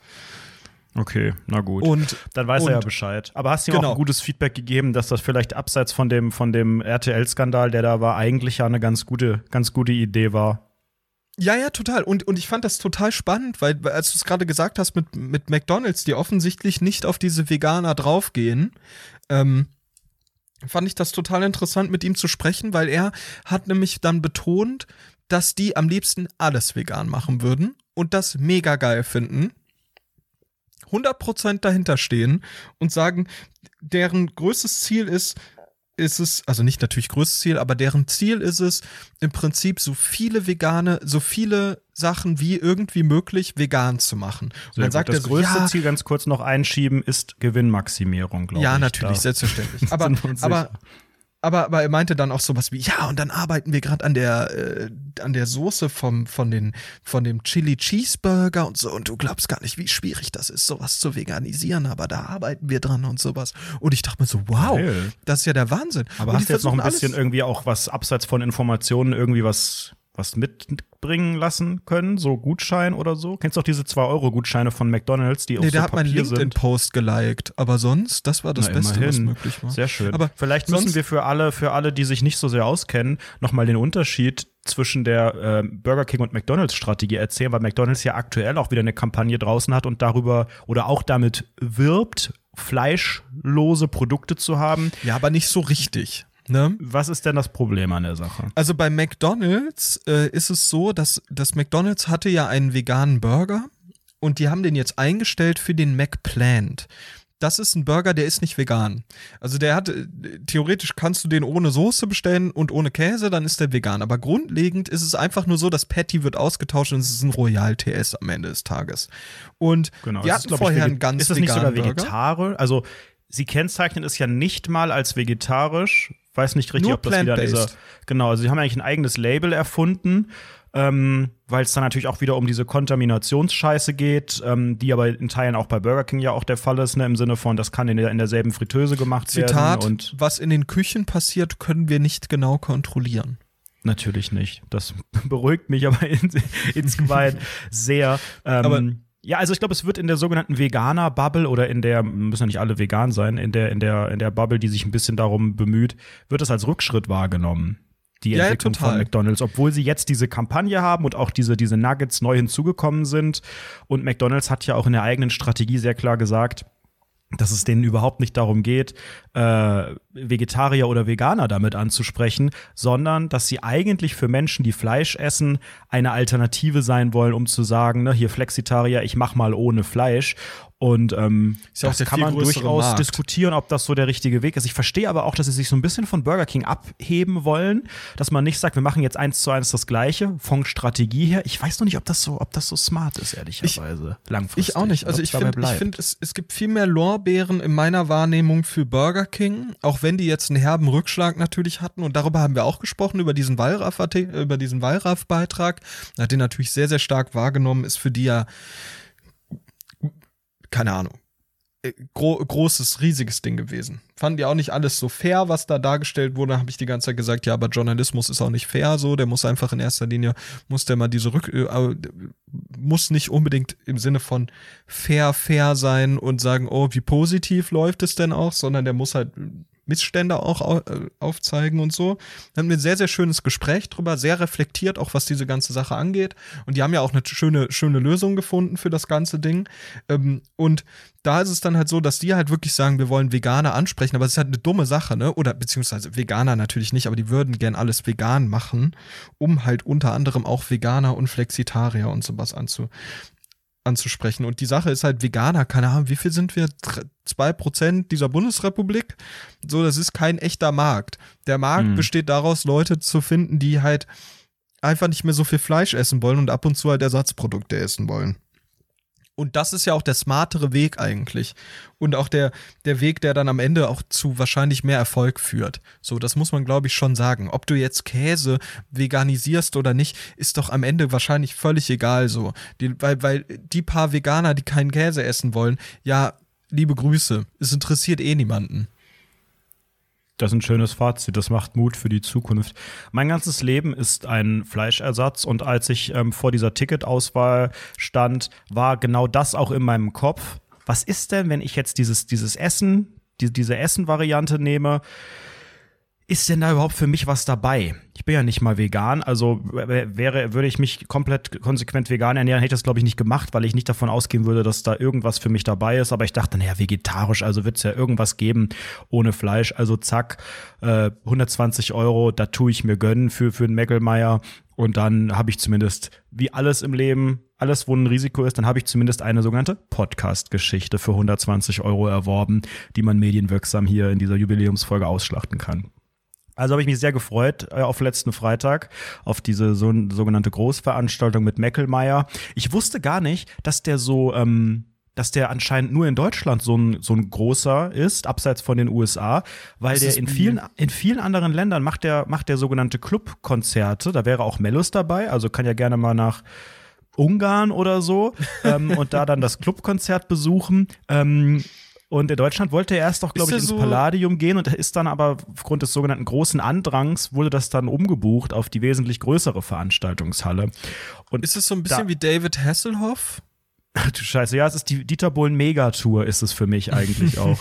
Okay, na gut. Und Dann weiß er ja und- Bescheid. Aber hast du ihm Genau. auch ein gutes Feedback gegeben, dass das vielleicht abseits von dem, von dem RTL-Skandal, der da war, eigentlich ja eine ganz gute, ganz gute Idee war? Ja, ja, total. Und, und ich fand das total spannend, weil, als du es gerade gesagt hast mit, mit McDonalds, die offensichtlich nicht auf diese Veganer draufgehen, ähm, fand ich das total interessant, mit ihm zu sprechen, weil er hat nämlich dann betont, dass die am liebsten alles vegan machen würden und das mega geil finden. 100% dahinter stehen und sagen, deren größtes Ziel ist, ist es, also nicht natürlich größtes Ziel, aber deren Ziel ist es, im Prinzip so viele vegane, so viele Sachen wie irgendwie möglich vegan zu machen. Und dann sagt das er so, größte ja, Ziel ganz kurz noch einschieben ist Gewinnmaximierung, glaube ich. ja, natürlich, Da selbstverständlich. Aber, aber. Aber, aber er meinte dann auch sowas wie, ja, und dann arbeiten wir gerade an der, äh, an der Soße vom, von, den, von dem Chili Cheeseburger und so. Und du glaubst gar nicht, wie schwierig das ist, sowas zu veganisieren, aber da arbeiten wir dran und sowas. Und ich dachte mir so, wow, Geil. das ist ja der Wahnsinn. Aber und hast du jetzt noch ein bisschen irgendwie auch was abseits von Informationen irgendwie was, was mitbringen lassen können? So Gutschein oder so? Kennst du auch diese 2-Euro-Gutscheine von McDonalds, die Nee, auf der so hat meinen Papier sind? LinkedIn-Post geliked, aber sonst, das war das Na, Beste, was immerhin. möglich war. Sehr schön. Aber Vielleicht müssen wir für alle, für alle, die sich nicht so sehr auskennen, nochmal den Unterschied zwischen der äh, Burger King und McDonalds Strategie erzählen, weil McDonalds ja aktuell auch wieder eine Kampagne draußen hat und darüber oder auch damit wirbt, fleischlose Produkte zu haben. Ja, aber nicht so richtig. Ne? Was ist denn das Problem an der Sache? Also bei McDonald's äh, ist es so, dass das McDonald's hatte ja einen veganen Burger und die haben den jetzt eingestellt für den McPlant. Das ist ein Burger, der ist nicht vegan. Also der hat, äh, theoretisch kannst du den ohne Soße bestellen und ohne Käse, dann ist der vegan. Aber grundlegend ist es einfach nur so, das Patty wird ausgetauscht und es ist ein Royal TS am Ende des Tages. Und Genau. es hatten ist, vorher einen ganz Ist das nicht sogar veganen Burger. vegetarisch? Also, sie kennzeichnen es ja nicht mal als vegetarisch. Weiß nicht richtig, Nur ob das wieder dieser. Genau, also sie haben eigentlich ein eigenes Label erfunden, ähm, weil es dann natürlich auch wieder um diese Kontaminationsscheiße geht, ähm, die aber in Teilen auch bei Burger King ja auch der Fall ist, ne, im Sinne von, das kann in, der, in derselben Fritteuse gemacht Zitat, werden. Und was in den Küchen passiert, können wir nicht genau kontrollieren. Natürlich nicht. Das beruhigt mich aber in, insgemein sehr. Ähm, Aber- ja, also ich glaube, es wird in der sogenannten Veganer-Bubble oder in der, müssen ja nicht alle vegan sein, in der, in der, in der Bubble, die sich ein bisschen darum bemüht, wird es als Rückschritt wahrgenommen. Die Ja, ja, Entwicklung total. von McDonalds, obwohl sie jetzt diese Kampagne haben und auch diese, diese Nuggets neu hinzugekommen sind. Und McDonalds hat ja auch in der eigenen Strategie sehr klar gesagt, dass es denen überhaupt nicht darum geht, äh, Vegetarier oder Veganer damit anzusprechen, sondern dass sie eigentlich für Menschen, die Fleisch essen, eine Alternative sein wollen, um zu sagen, ne, hier Flexitarier, ich mach mal ohne Fleisch. Und ähm, ja das kann man durchaus Markt. diskutieren, ob das so der richtige Weg ist. Ich verstehe aber auch, dass sie sich so ein bisschen von Burger King abheben wollen, dass man nicht sagt, wir machen jetzt eins zu eins das Gleiche von Strategie her. Ich weiß noch nicht, ob das so, ob das so smart ist, ehrlicherweise. langfristig. Ich auch nicht. Also ich finde, ich finde, es, es gibt viel mehr Lorbeeren in meiner Wahrnehmung für Burger King, auch wenn die jetzt einen herben Rückschlag natürlich hatten. Und darüber haben wir auch gesprochen, über diesen Wallraff, über diesen Wallraff-Beitrag. Da Hat den natürlich sehr, sehr stark wahrgenommen, ist für die ja, keine Ahnung, äh, gro großes, riesiges Ding gewesen. Fanden die auch nicht alles so fair, was da dargestellt wurde, habe ich die ganze Zeit gesagt, ja, aber Journalismus ist auch nicht fair so, der muss einfach in erster Linie, muss der mal diese Rück, äh, muss nicht unbedingt im Sinne von fair, fair sein und sagen, oh, wie positiv läuft es denn auch, sondern der muss halt Missstände auch au äh, aufzeigen und so. Da hatten wir ein sehr, sehr schönes Gespräch drüber, sehr reflektiert, auch was diese ganze Sache angeht. Und die haben ja auch eine schöne, schöne Lösung gefunden für das ganze Ding. Ähm, und da ist es dann halt so, dass die halt wirklich sagen, wir wollen Veganer ansprechen, aber es ist halt eine dumme Sache, ne? Oder beziehungsweise Veganer natürlich nicht, aber die würden gern alles vegan machen, um halt unter anderem auch Veganer und Flexitarier und sowas anzu, anzusprechen. Und die Sache ist halt, Veganer, keine Ahnung, wie viel sind wir? Dr- Zwei Prozent dieser Bundesrepublik? So, das ist kein echter Markt. Der Markt Mhm. besteht daraus, Leute zu finden, die halt einfach nicht mehr so viel Fleisch essen wollen und ab und zu halt Ersatzprodukte essen wollen. Und das ist ja auch der smartere Weg eigentlich. Und auch der, der Weg, der dann am Ende auch zu wahrscheinlich mehr Erfolg führt. So, das muss man, glaube ich, schon sagen. Ob du jetzt Käse veganisierst oder nicht, ist doch am Ende wahrscheinlich völlig egal so. Die, weil, weil die paar Veganer, die keinen Käse essen wollen, ja, liebe Grüße. Es interessiert eh niemanden. Das ist ein schönes Fazit. Das macht Mut für die Zukunft. Mein ganzes Leben ist ein Fleischersatz und als ich ähm, vor dieser Ticketauswahl stand, war genau das auch in meinem Kopf. Was ist denn, wenn ich jetzt dieses, dieses Essen, die, diese Essen-Variante nehme? Ist denn da überhaupt für mich was dabei? Ich bin ja nicht mal vegan, also wäre, würde ich mich komplett konsequent vegan ernähren, hätte ich das glaube ich nicht gemacht, weil ich nicht davon ausgehen würde, dass da irgendwas für mich dabei ist. Aber ich dachte, naja, vegetarisch, also wird es ja irgendwas geben ohne Fleisch. Also zack, äh, 120 Euro, da tue ich mir gönnen für, für einen Meckelmeier. Und dann habe ich zumindest, wie alles im Leben, alles, wo ein Risiko ist, dann habe ich zumindest eine sogenannte Podcast-Geschichte für 120 Euro erworben, die man medienwirksam hier in dieser Jubiläumsfolge ausschlachten kann. Also habe ich mich sehr gefreut äh, auf letzten Freitag, auf diese so, sogenannte Großveranstaltung mit Meckelmeier. Ich wusste gar nicht, dass der so ähm, dass der anscheinend nur in Deutschland so ein, so ein großer ist, abseits von den USA, weil Das der in vielen, in vielen anderen Ländern macht der, macht der sogenannte Clubkonzerte. Da wäre auch Mellus dabei, also kann ja gerne mal nach Ungarn oder so ähm, und da dann das Clubkonzert besuchen. Ähm, und in Deutschland wollte er erst doch, glaube ich, ins so- Palladium gehen und ist dann aber aufgrund des sogenannten großen Andrangs wurde das dann umgebucht auf die wesentlich größere Veranstaltungshalle. Und Ist es so ein bisschen Da- wie David Hasselhoff? Ach du Scheiße, ja, es ist die Dieter Bohlen Megatour, ist es für mich eigentlich auch.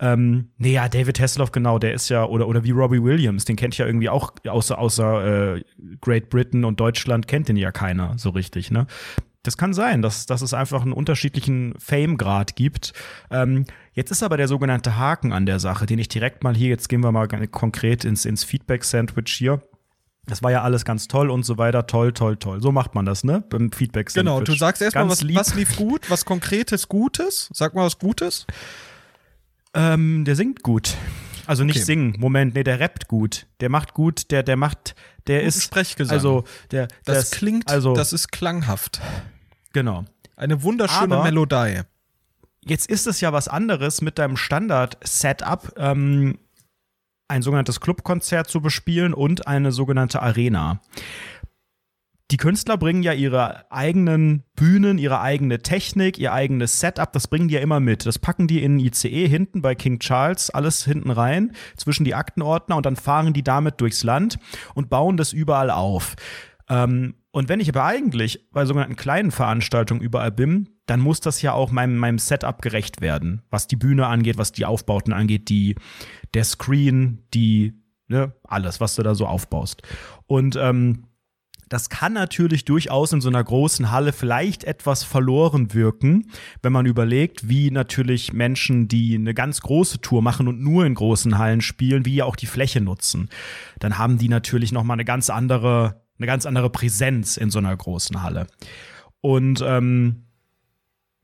ähm, nee, ja, David Hasselhoff, genau, der ist ja, oder, oder wie Robbie Williams, den kennt ja irgendwie auch, außer, außer äh, Great Britain und Deutschland kennt den ja keiner so richtig, ne? Das kann sein, dass, dass es einfach einen unterschiedlichen Fame-Grad gibt. Ähm, jetzt ist aber der sogenannte Haken an der Sache, den ich direkt mal hier, jetzt gehen wir mal konkret ins, ins Feedback-Sandwich hier. Das war ja alles ganz toll und so weiter. Toll, toll, toll. So macht man das, ne? Beim Feedback-Sandwich. Genau, du sagst erstmal, was, lieb. was lief gut, was konkretes Gutes. Sag mal was Gutes. Ähm, der singt gut. Also nicht Okay. singen, Moment, nee, der rappt gut. Der macht gut, der, der macht, der Guten ist. Sprechgesang. Also, der, Das ist, klingt, also, das ist klanghaft. Genau. Eine wunderschöne Aber- Melodie. Jetzt ist es ja was anderes mit deinem Standard-Setup, ähm, ein sogenanntes Clubkonzert zu bespielen und eine sogenannte Arena. Die Künstler bringen ja ihre eigenen Bühnen, ihre eigene Technik, ihr eigenes Setup, das bringen die ja immer mit. Das packen die in ICE hinten bei King Charles, alles hinten rein, zwischen die Aktenordner und dann fahren die damit durchs Land und bauen das überall auf. Ähm, und wenn ich aber eigentlich bei sogenannten kleinen Veranstaltungen überall bin, dann muss das ja auch meinem, meinem Setup gerecht werden, was die Bühne angeht, was die Aufbauten angeht, die, der Screen, die, ne, alles, was du da so aufbaust. Und ähm, das kann natürlich durchaus in so einer großen Halle vielleicht etwas verloren wirken, wenn man überlegt, wie natürlich Menschen, die eine ganz große Tour machen und nur in großen Hallen spielen, wie ja auch die Fläche nutzen. Dann haben die natürlich noch mal eine ganz andere, eine ganz andere Präsenz in so einer großen Halle. Und ähm,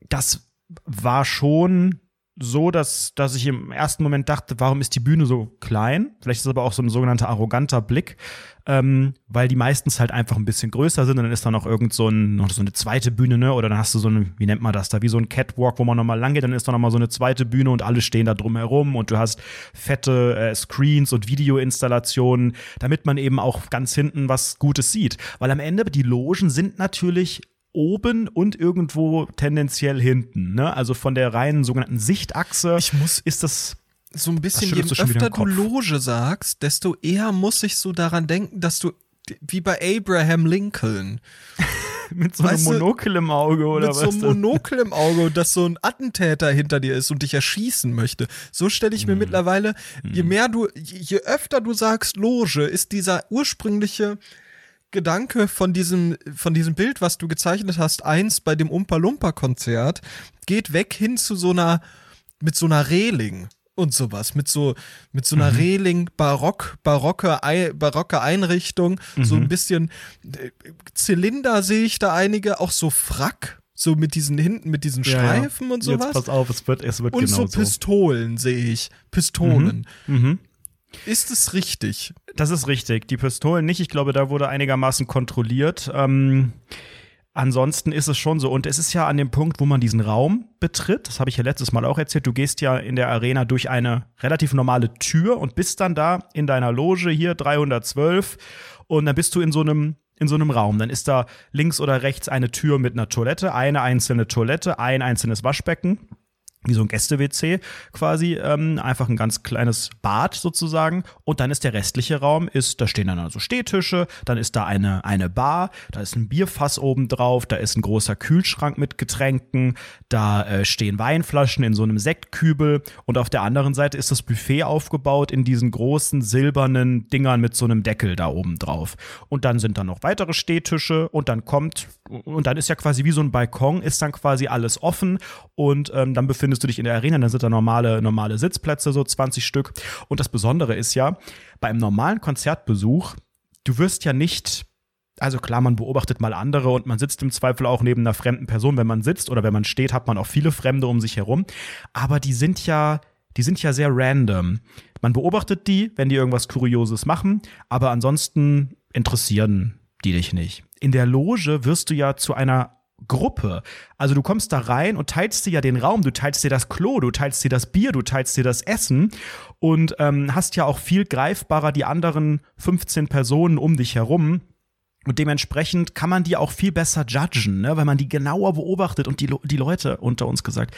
das war schon so, dass, dass ich im ersten Moment dachte, warum ist die Bühne so klein? Vielleicht ist es aber auch so ein sogenannter arroganter Blick, ähm, weil die meistens halt einfach ein bisschen größer sind und dann ist da noch irgend so, ein, noch so eine zweite Bühne, ne? Oder dann hast du so eine, wie nennt man das da, wie so ein Catwalk, wo man nochmal lang geht, dann ist da nochmal so eine zweite Bühne und alle stehen da drum herum und du hast fette äh, Screens und Videoinstallationen, damit man eben auch ganz hinten was Gutes sieht. Weil am Ende, die Logen sind natürlich oben und irgendwo tendenziell hinten. Ne? Also von der reinen sogenannten Sichtachse Ich muss ist das so ein bisschen, je öfter du? Loge sagst, desto eher muss ich so daran denken, dass du wie bei Abraham Lincoln mit so einem Weißt Monokel im Auge oder mit was? so einem Monokel im Auge dass so ein Attentäter hinter dir ist und dich erschießen möchte. So stelle Mhm. ich mir mittlerweile, je mehr du, je öfter du sagst Loge, ist dieser ursprüngliche Gedanke von diesem, von diesem Bild, was du gezeichnet hast, eins bei dem Umpa Lumpa Konzert, geht weg hin zu so einer, mit so einer Reling und sowas, mit so, mit so einer Mhm. Reling, Barock, barocke, barocke Einrichtung, so Mhm. ein bisschen äh, Zylinder sehe ich da einige, auch so Frack, so mit diesen hinten, mit diesen Ja, ja. Streifen und Jetzt sowas. pass auf, es wird, es wird Und genau so so. Pistolen sehe ich. Pistolen. Mhm. Ist es richtig? Das ist richtig. Die Pistolen nicht. Ich glaube, da wurde einigermaßen kontrolliert. Ähm, ansonsten ist es schon so. Und es ist ja an dem Punkt, wo man diesen Raum betritt. Das habe ich ja letztes Mal auch erzählt. Du gehst ja in der Arena durch eine relativ normale Tür und bist dann da in deiner Loge hier 312. Und dann bist du in so einem in so einem Raum. Dann ist da links oder rechts eine Tür mit einer Toilette, eine einzelne Toilette, ein einzelnes Waschbecken wie so ein Gäste-WC quasi, ähm, einfach ein ganz kleines Bad sozusagen. Und dann ist der restliche Raum, ist, da stehen dann also Stehtische, dann ist da eine, eine Bar, da ist ein Bierfass oben drauf, da ist ein großer Kühlschrank mit Getränken, da äh, stehen Weinflaschen in so einem Sektkübel und auf der anderen Seite ist das Buffet aufgebaut in diesen großen silbernen Dingern mit so einem Deckel da oben drauf. Und dann sind da noch weitere Stehtische und dann kommt, und dann ist ja quasi wie so ein Balkon, ist dann quasi alles offen und ähm, dann befindest du dich in der Arena, dann sind da normale, normale Sitzplätze, so 20 Stück. Und das Besondere ist ja, bei einem normalen Konzertbesuch, du wirst ja nicht also klar, man beobachtet mal andere und man sitzt im Zweifel auch neben einer fremden Person. Wenn man sitzt oder wenn man steht, hat man auch viele Fremde um sich herum. Aber die sind ja, die sind ja sehr random. Man beobachtet die, wenn die irgendwas Kurioses machen, aber ansonsten interessieren die dich nicht. In der Loge wirst du ja zu einer Gruppe. Also du kommst da rein und teilst dir ja den Raum, du teilst dir das Klo, du teilst dir das Bier, du teilst dir das Essen und ähm, hast ja auch viel greifbarer die anderen 15 Personen um dich herum. Und dementsprechend kann man die auch viel besser judgen, ne? weil man die genauer beobachtet und die, die Leute unter uns gesagt,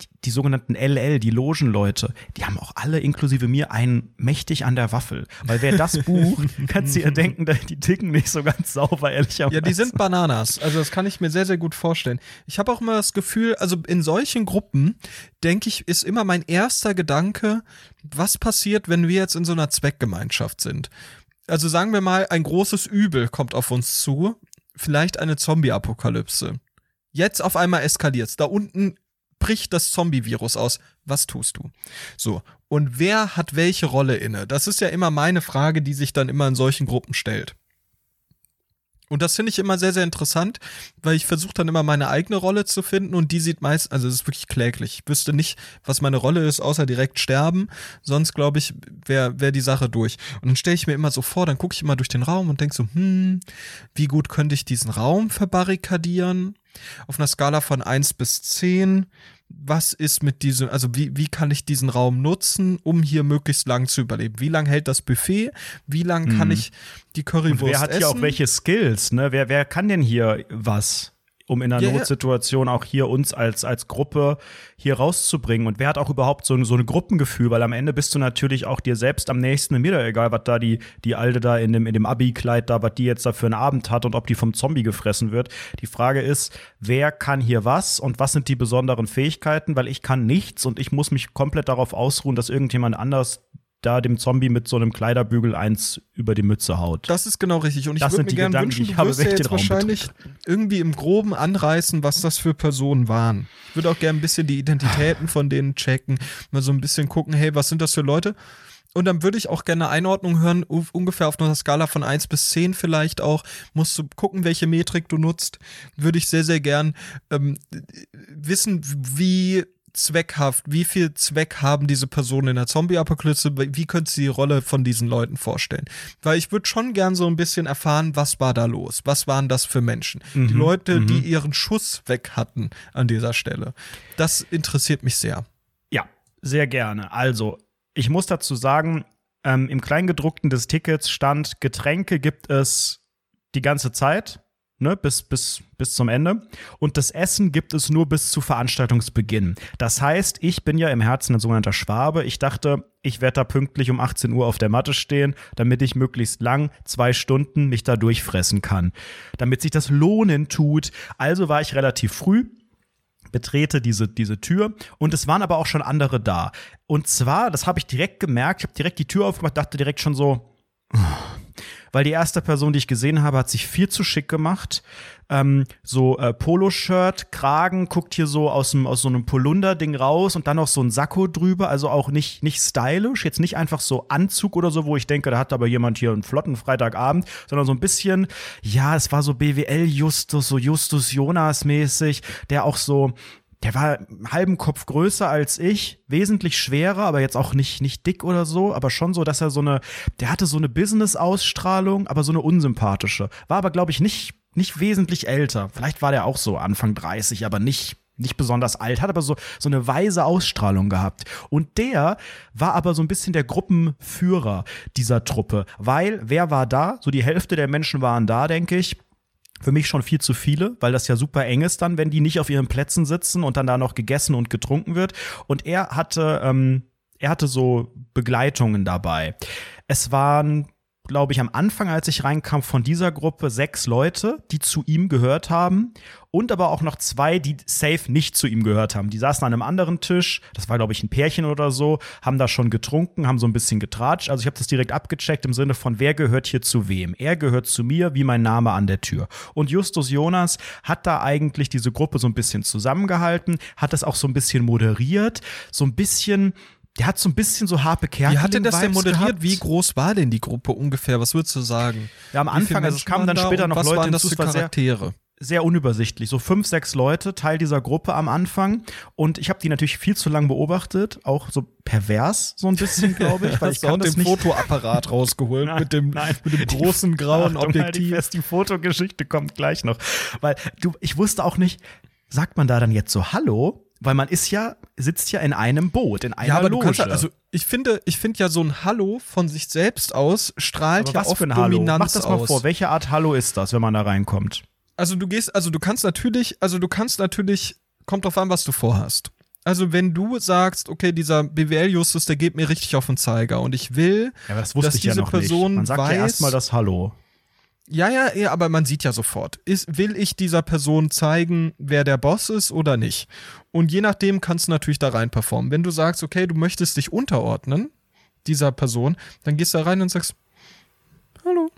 die, die sogenannten LL, die Logenleute, die haben auch alle inklusive mir einen mächtig an der Waffel. Weil wer das bucht, kannst du dir denken, die ticken nicht so ganz sauber, ehrlicherweise. Ja, die sind Bananas. Also das kann ich mir sehr, sehr gut vorstellen. Ich habe auch immer das Gefühl, also in solchen Gruppen, denke ich, ist immer mein erster Gedanke, was passiert, wenn wir jetzt in so einer Zweckgemeinschaft sind. Also sagen wir mal, ein großes Übel kommt auf uns zu, vielleicht eine Zombie-Apokalypse. Jetzt auf einmal eskaliert's. Da unten bricht das Zombie-Virus aus. Was tust du? So. Und wer hat welche Rolle inne? Das ist ja immer meine Frage, die sich dann immer in solchen Gruppen stellt. Und das finde ich immer sehr, sehr interessant, weil ich versuche dann immer meine eigene Rolle zu finden und die sieht meist, also es ist wirklich kläglich. Ich wüsste nicht, was meine Rolle ist, außer direkt sterben. Sonst, glaube ich, wäre wär die Sache durch. Und dann stelle ich mir immer so vor, dann gucke ich immer durch den Raum und denke so, hm, wie gut könnte ich diesen Raum verbarrikadieren? Auf einer Skala von eins bis zehn was ist mit diesem, also wie, wie kann ich diesen Raum nutzen, um hier möglichst lang zu überleben? Wie lang hält das Buffet? Wie lang kann Mhm. ich die Currywurst Und wer hat essen? hier auch welche Skills, ne? Wer, wer kann denn hier was? Um in einer ja. Notsituation auch hier uns als, als Gruppe hier rauszubringen. Und wer hat auch überhaupt so, ein- so ein Gruppengefühl? Weil am Ende bist du natürlich auch dir selbst am nächsten, mir da egal, was da die, die Alte da in dem, in dem Abi-Kleid da, was die jetzt da für einen Abend hat und ob die vom Zombie gefressen wird. Die Frage ist, wer kann hier was und was sind die besonderen Fähigkeiten? Weil ich kann nichts und ich muss mich komplett darauf ausruhen, dass irgendjemand anders da dem Zombie mit so einem Kleiderbügel eins über die Mütze haut. Das ist genau richtig. Und ich würde mir die gerne wünschen, ich du habe, wirst ja jetzt wahrscheinlich irgendwie im Groben anreißen, was das für Personen waren. Ich würde auch gerne ein bisschen die Identitäten von denen checken, mal so ein bisschen gucken, hey, was sind das für Leute? Und dann würde ich auch gerne eine Einordnung hören, ungefähr auf einer Skala von 1 bis 10 vielleicht auch. Musst du gucken, welche Metrik du nutzt. Würde ich sehr, sehr gern ähm, wissen, wie zweckhaft, wie viel Zweck haben diese Personen in der Zombie-Apokalypse, wie könntest du die Rolle von diesen Leuten vorstellen? Weil ich würde schon gern so ein bisschen erfahren, was war da los? Was waren das für Menschen? Die Leute, die ihren Schuss weg hatten an dieser Stelle. Das interessiert mich sehr. Ja, sehr gerne. Also, ich muss dazu sagen, ähm, im Kleingedruckten des Tickets stand, Getränke gibt es die ganze Zeit, ne, bis, bis, bis zum Ende. Und das Essen gibt es nur bis zu Veranstaltungsbeginn. Das heißt, ich bin ja im Herzen ein sogenannter Schwabe. Ich dachte, ich werde da pünktlich um 18 Uhr auf der Matte stehen, damit ich möglichst lang, zwei Stunden, mich da durchfressen kann. Damit sich das lohnen tut. Also war ich relativ früh betrete diese, diese Tür und es waren aber auch schon andere da. Und zwar, das habe ich direkt gemerkt, ich habe direkt die Tür aufgemacht, dachte direkt schon so, weil die erste Person, die ich gesehen habe, hat sich viel zu schick gemacht. Ähm, so äh, Poloshirt, Kragen, guckt hier so aus, dem, aus so einem Polunder-Ding raus und dann noch so ein Sakko drüber, also auch nicht, nicht stylisch, jetzt nicht einfach so Anzug oder so, wo ich denke, da hat aber jemand hier einen flotten Freitagabend, sondern so ein bisschen, ja, es war so BWL-Justus, so Justus Jonas-mäßig, der auch so, der war einen halben Kopf größer als ich, wesentlich schwerer, aber jetzt auch nicht, nicht dick oder so, aber schon so, dass er so eine, der hatte so eine Business-Ausstrahlung, aber so eine unsympathische. War aber, glaube ich, nicht, nicht wesentlich älter. Vielleicht war der auch so Anfang 30, aber nicht, nicht besonders alt, hat aber so, so eine weise Ausstrahlung gehabt. Und der war aber so ein bisschen der Gruppenführer dieser Truppe, weil wer war da? So die Hälfte der Menschen waren da, denke ich. Für mich schon viel zu viele, weil das ja super eng ist dann, wenn die nicht auf ihren Plätzen sitzen und dann da noch gegessen und getrunken wird. Und er hatte, ähm, er hatte so Begleitungen dabei. Es waren, glaube ich, am Anfang, als ich reinkam, von dieser Gruppe sechs Leute, die zu ihm gehört haben. Und aber auch noch zwei, die safe nicht zu ihm gehört haben. Die saßen an einem anderen Tisch, das war, glaube ich, ein Pärchen oder so, haben da schon getrunken, haben so ein bisschen getratscht. Also ich habe das direkt abgecheckt im Sinne von, wer gehört hier zu wem? Er gehört zu mir, wie mein Name an der Tür. Und Justus Jonas hat da eigentlich diese Gruppe so ein bisschen zusammengehalten, hat das auch so ein bisschen moderiert, so ein bisschen der hat so ein bisschen so Harpe Kerkeling Wie hat denn das denn Vibes moderiert? gehabt. Wie groß war denn die Gruppe ungefähr? Was würdest du sagen? Ja, am Anfang, also es kamen dann da später noch was Leute waren das für Charaktere? sehr unübersichtlich. So fünf, sechs Leute, Teil dieser Gruppe am Anfang. Und ich habe die natürlich viel zu lang beobachtet, auch so pervers so ein bisschen, glaube ich, weil ich kann das den nicht. Fotoapparat rausgeholt Nein, mit dem, nein. mit dem großen grauen Achtung, halt Objektiv. fest, die Fotogeschichte kommt gleich noch. Weil du, ich wusste auch nicht, sagt man da dann jetzt so Hallo? Weil man ist ja, sitzt ja in einem Boot, in einer Ja, aber Loge. du kannst ja, also ich finde, ich finde ja so ein Hallo von sich selbst aus strahlt aber ja was oft für ein Hallo? Dominanz Mach das mal aus. vor. Welche Art Hallo ist das, wenn man da reinkommt? Also du gehst, also du kannst natürlich, also du kannst natürlich, kommt drauf an, was du vorhast. Also wenn du sagst, okay, dieser BWL-Justus, der geht mir richtig auf den Zeiger und ich will, Ja, aber das wusste dass ich ja diese noch Person nicht. Man sagt weiß, ja erstmal das Hallo. Ja, ja, ja, aber man sieht ja sofort, ist, will ich dieser Person zeigen, wer der Boss ist oder nicht? Und je nachdem kannst du natürlich da rein performen. Wenn du sagst, okay, du möchtest dich unterordnen, dieser Person, dann gehst du da rein und sagst, hallo.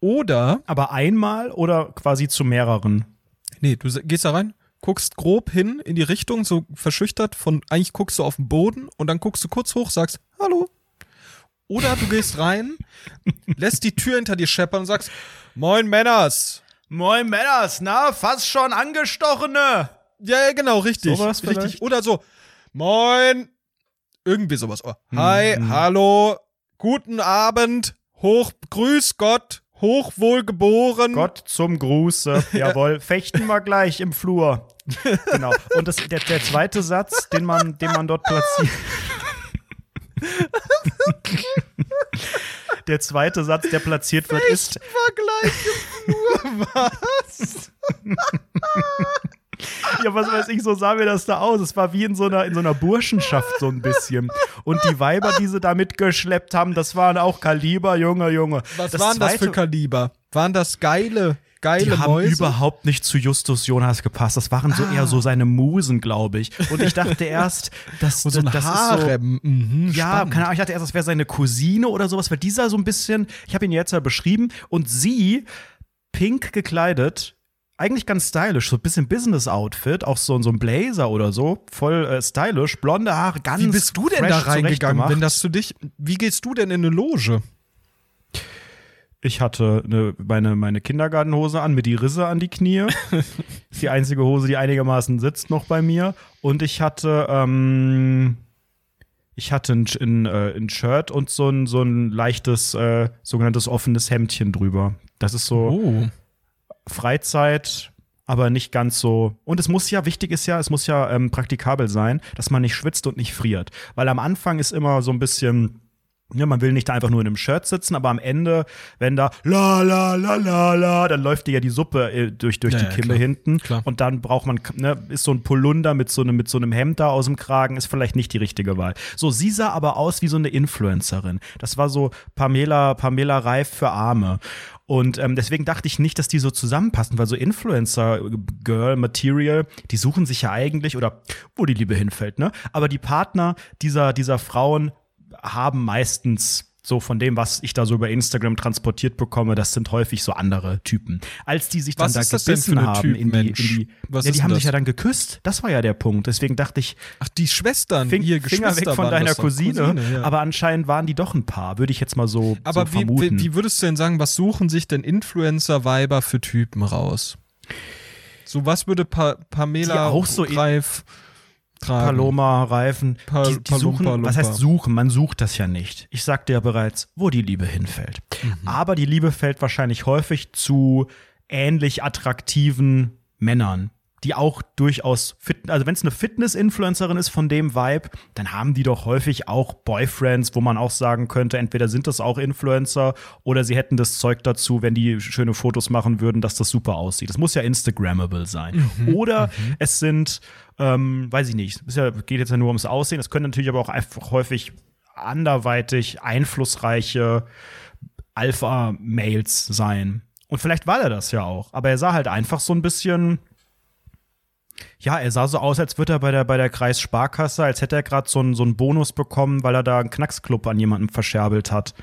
Oder Aber einmal oder quasi zu mehreren? Nee, du gehst da rein, guckst grob hin in die Richtung, so verschüchtert von, eigentlich guckst du auf den Boden und dann guckst du kurz hoch, sagst, hallo. Oder du gehst rein, lässt die Tür hinter dir scheppern und sagst, moin Männers. Moin Männers, na, fast schon angestochene. Ja, ja, genau, richtig. Sowas vielleicht? richtig. Oder so, moin. Irgendwie sowas. Oh, hi, Hm, hm. hallo, guten Abend, hoch, grüß Gott, hochwohlgeboren. Gott zum Gruße. Jawohl, fechten wir gleich im Flur. Genau. Und das, der, der zweite Satz, den man, den man dort platziert. Der zweite Satz, der platziert wird, ist. Vergleich Flur, was? Ja, was weiß ich, so sah mir das da aus. Es war wie in so einer, in so einer Burschenschaft so ein bisschen. Und die Weiber, die sie da mitgeschleppt haben, das waren auch Kaliber, Junge, Junge. Was waren das für zweite- Kaliber? Waren das geile, geile Die haben Mäuse? überhaupt nicht zu Justus Jonas gepasst. Das waren so eher so seine Musen, glaube ich. Und ich dachte erst, dass so ein das ist so. Harem. Mhm, Ja, spannend. keine Ahnung, ich dachte erst, das wäre seine Cousine oder sowas, weil dieser so ein bisschen, ich habe ihn jetzt ja beschrieben, und sie, pink gekleidet, eigentlich ganz stylisch, so ein bisschen Business-Outfit, auch so, so ein Blazer oder so, voll äh, stylisch, blonde Haare, ganz Wie bist du denn da reingegangen, wenn das für dich, wie gehst du denn in eine Loge? Ich hatte eine, meine, meine Kindergartenhose an mit die Risse an die Knie. ist die einzige Hose, die einigermaßen sitzt noch bei mir. Und ich hatte, ähm, ich hatte ein, ein, äh, ein Shirt und so ein, so ein leichtes, äh, sogenanntes offenes Hemdchen drüber. Das ist so Oh. Freizeit, aber nicht ganz so. Und es muss ja, wichtig ist ja, es muss ja ähm, praktikabel sein, dass man nicht schwitzt und nicht friert. Weil am Anfang ist immer so ein bisschen. Ja, man will nicht da einfach nur in einem Shirt sitzen, aber am Ende, wenn da la la la la la, dann läuft dir ja die Suppe äh, durch, durch Ja, die ja, Kimme klar. hinten. Klar. Und dann braucht man, ne, ist so ein Polunder mit so einem, mit so einem Hemd da aus dem Kragen, ist vielleicht nicht die richtige Wahl. So, sie sah aber aus wie so eine Influencerin. Das war so Pamela, Pamela Reif für Arme. Und ähm, deswegen dachte ich nicht, dass die so zusammenpassen, weil so Influencer-Girl-Material, die suchen sich ja eigentlich, oder wo die Liebe hinfällt, ne? Aber die Partner dieser, dieser Frauen haben meistens so von dem, was ich da so über Instagram transportiert bekomme, das sind häufig so andere Typen. Als die sich dann Was da das gebissen haben Typ, in die, in die Was ja, die haben denn sich ja das? dann geküsst. Das war ja der Punkt. Deswegen dachte ich, Ach, die Schwestern, Fing, ihr Finger weg von deiner das doch. Cousine. ja. Aber anscheinend waren die doch ein Paar, würde ich jetzt mal so, Aber so wie, vermuten. wie, wie würdest du denn sagen, was suchen sich denn Influencer-Weiber für Typen raus? So, was würde pa Pamela Die auch so in- Reif tragen? Paloma, Reifen, Pa- die, die suchen, was heißt suchen? Man sucht das ja nicht. Ich sagte ja bereits, wo die Liebe hinfällt. Mhm. Aber die Liebe fällt wahrscheinlich häufig zu ähnlich attraktiven Männern, die auch durchaus fit, also wenn es eine Fitness-Influencerin ist von dem Vibe, dann haben die doch häufig auch Boyfriends, wo man auch sagen könnte, entweder sind das auch Influencer oder sie hätten das Zeug dazu, wenn die schöne Fotos machen würden, dass das super aussieht. Das muss ja Instagrammable sein. Oder es sind, ähm, weiß ich nicht, es ja, geht jetzt ja nur ums Aussehen, es können natürlich aber auch einfach häufig anderweitig einflussreiche Alpha-Mails sein. Und vielleicht war er das ja auch. Aber er sah halt einfach so ein bisschen. Ja, er sah so aus, als würde er bei der, bei der Kreissparkasse, als hätte er gerade so einen, so einen Bonus bekommen, weil er da einen Knacksclub an jemanden verscherbelt hat.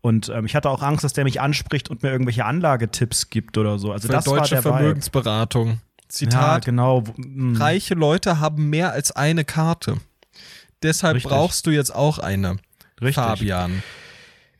Und ähm, ich hatte auch Angst, dass der mich anspricht und mir irgendwelche Anlagetipps gibt oder so. Also Für das war deutsche der Vibe. Vermögensberatung. Ja, Zitat, genau. Mm. reiche Leute haben mehr als eine Karte. Deshalb Richtig. brauchst du jetzt auch eine. Richtig. Fabian.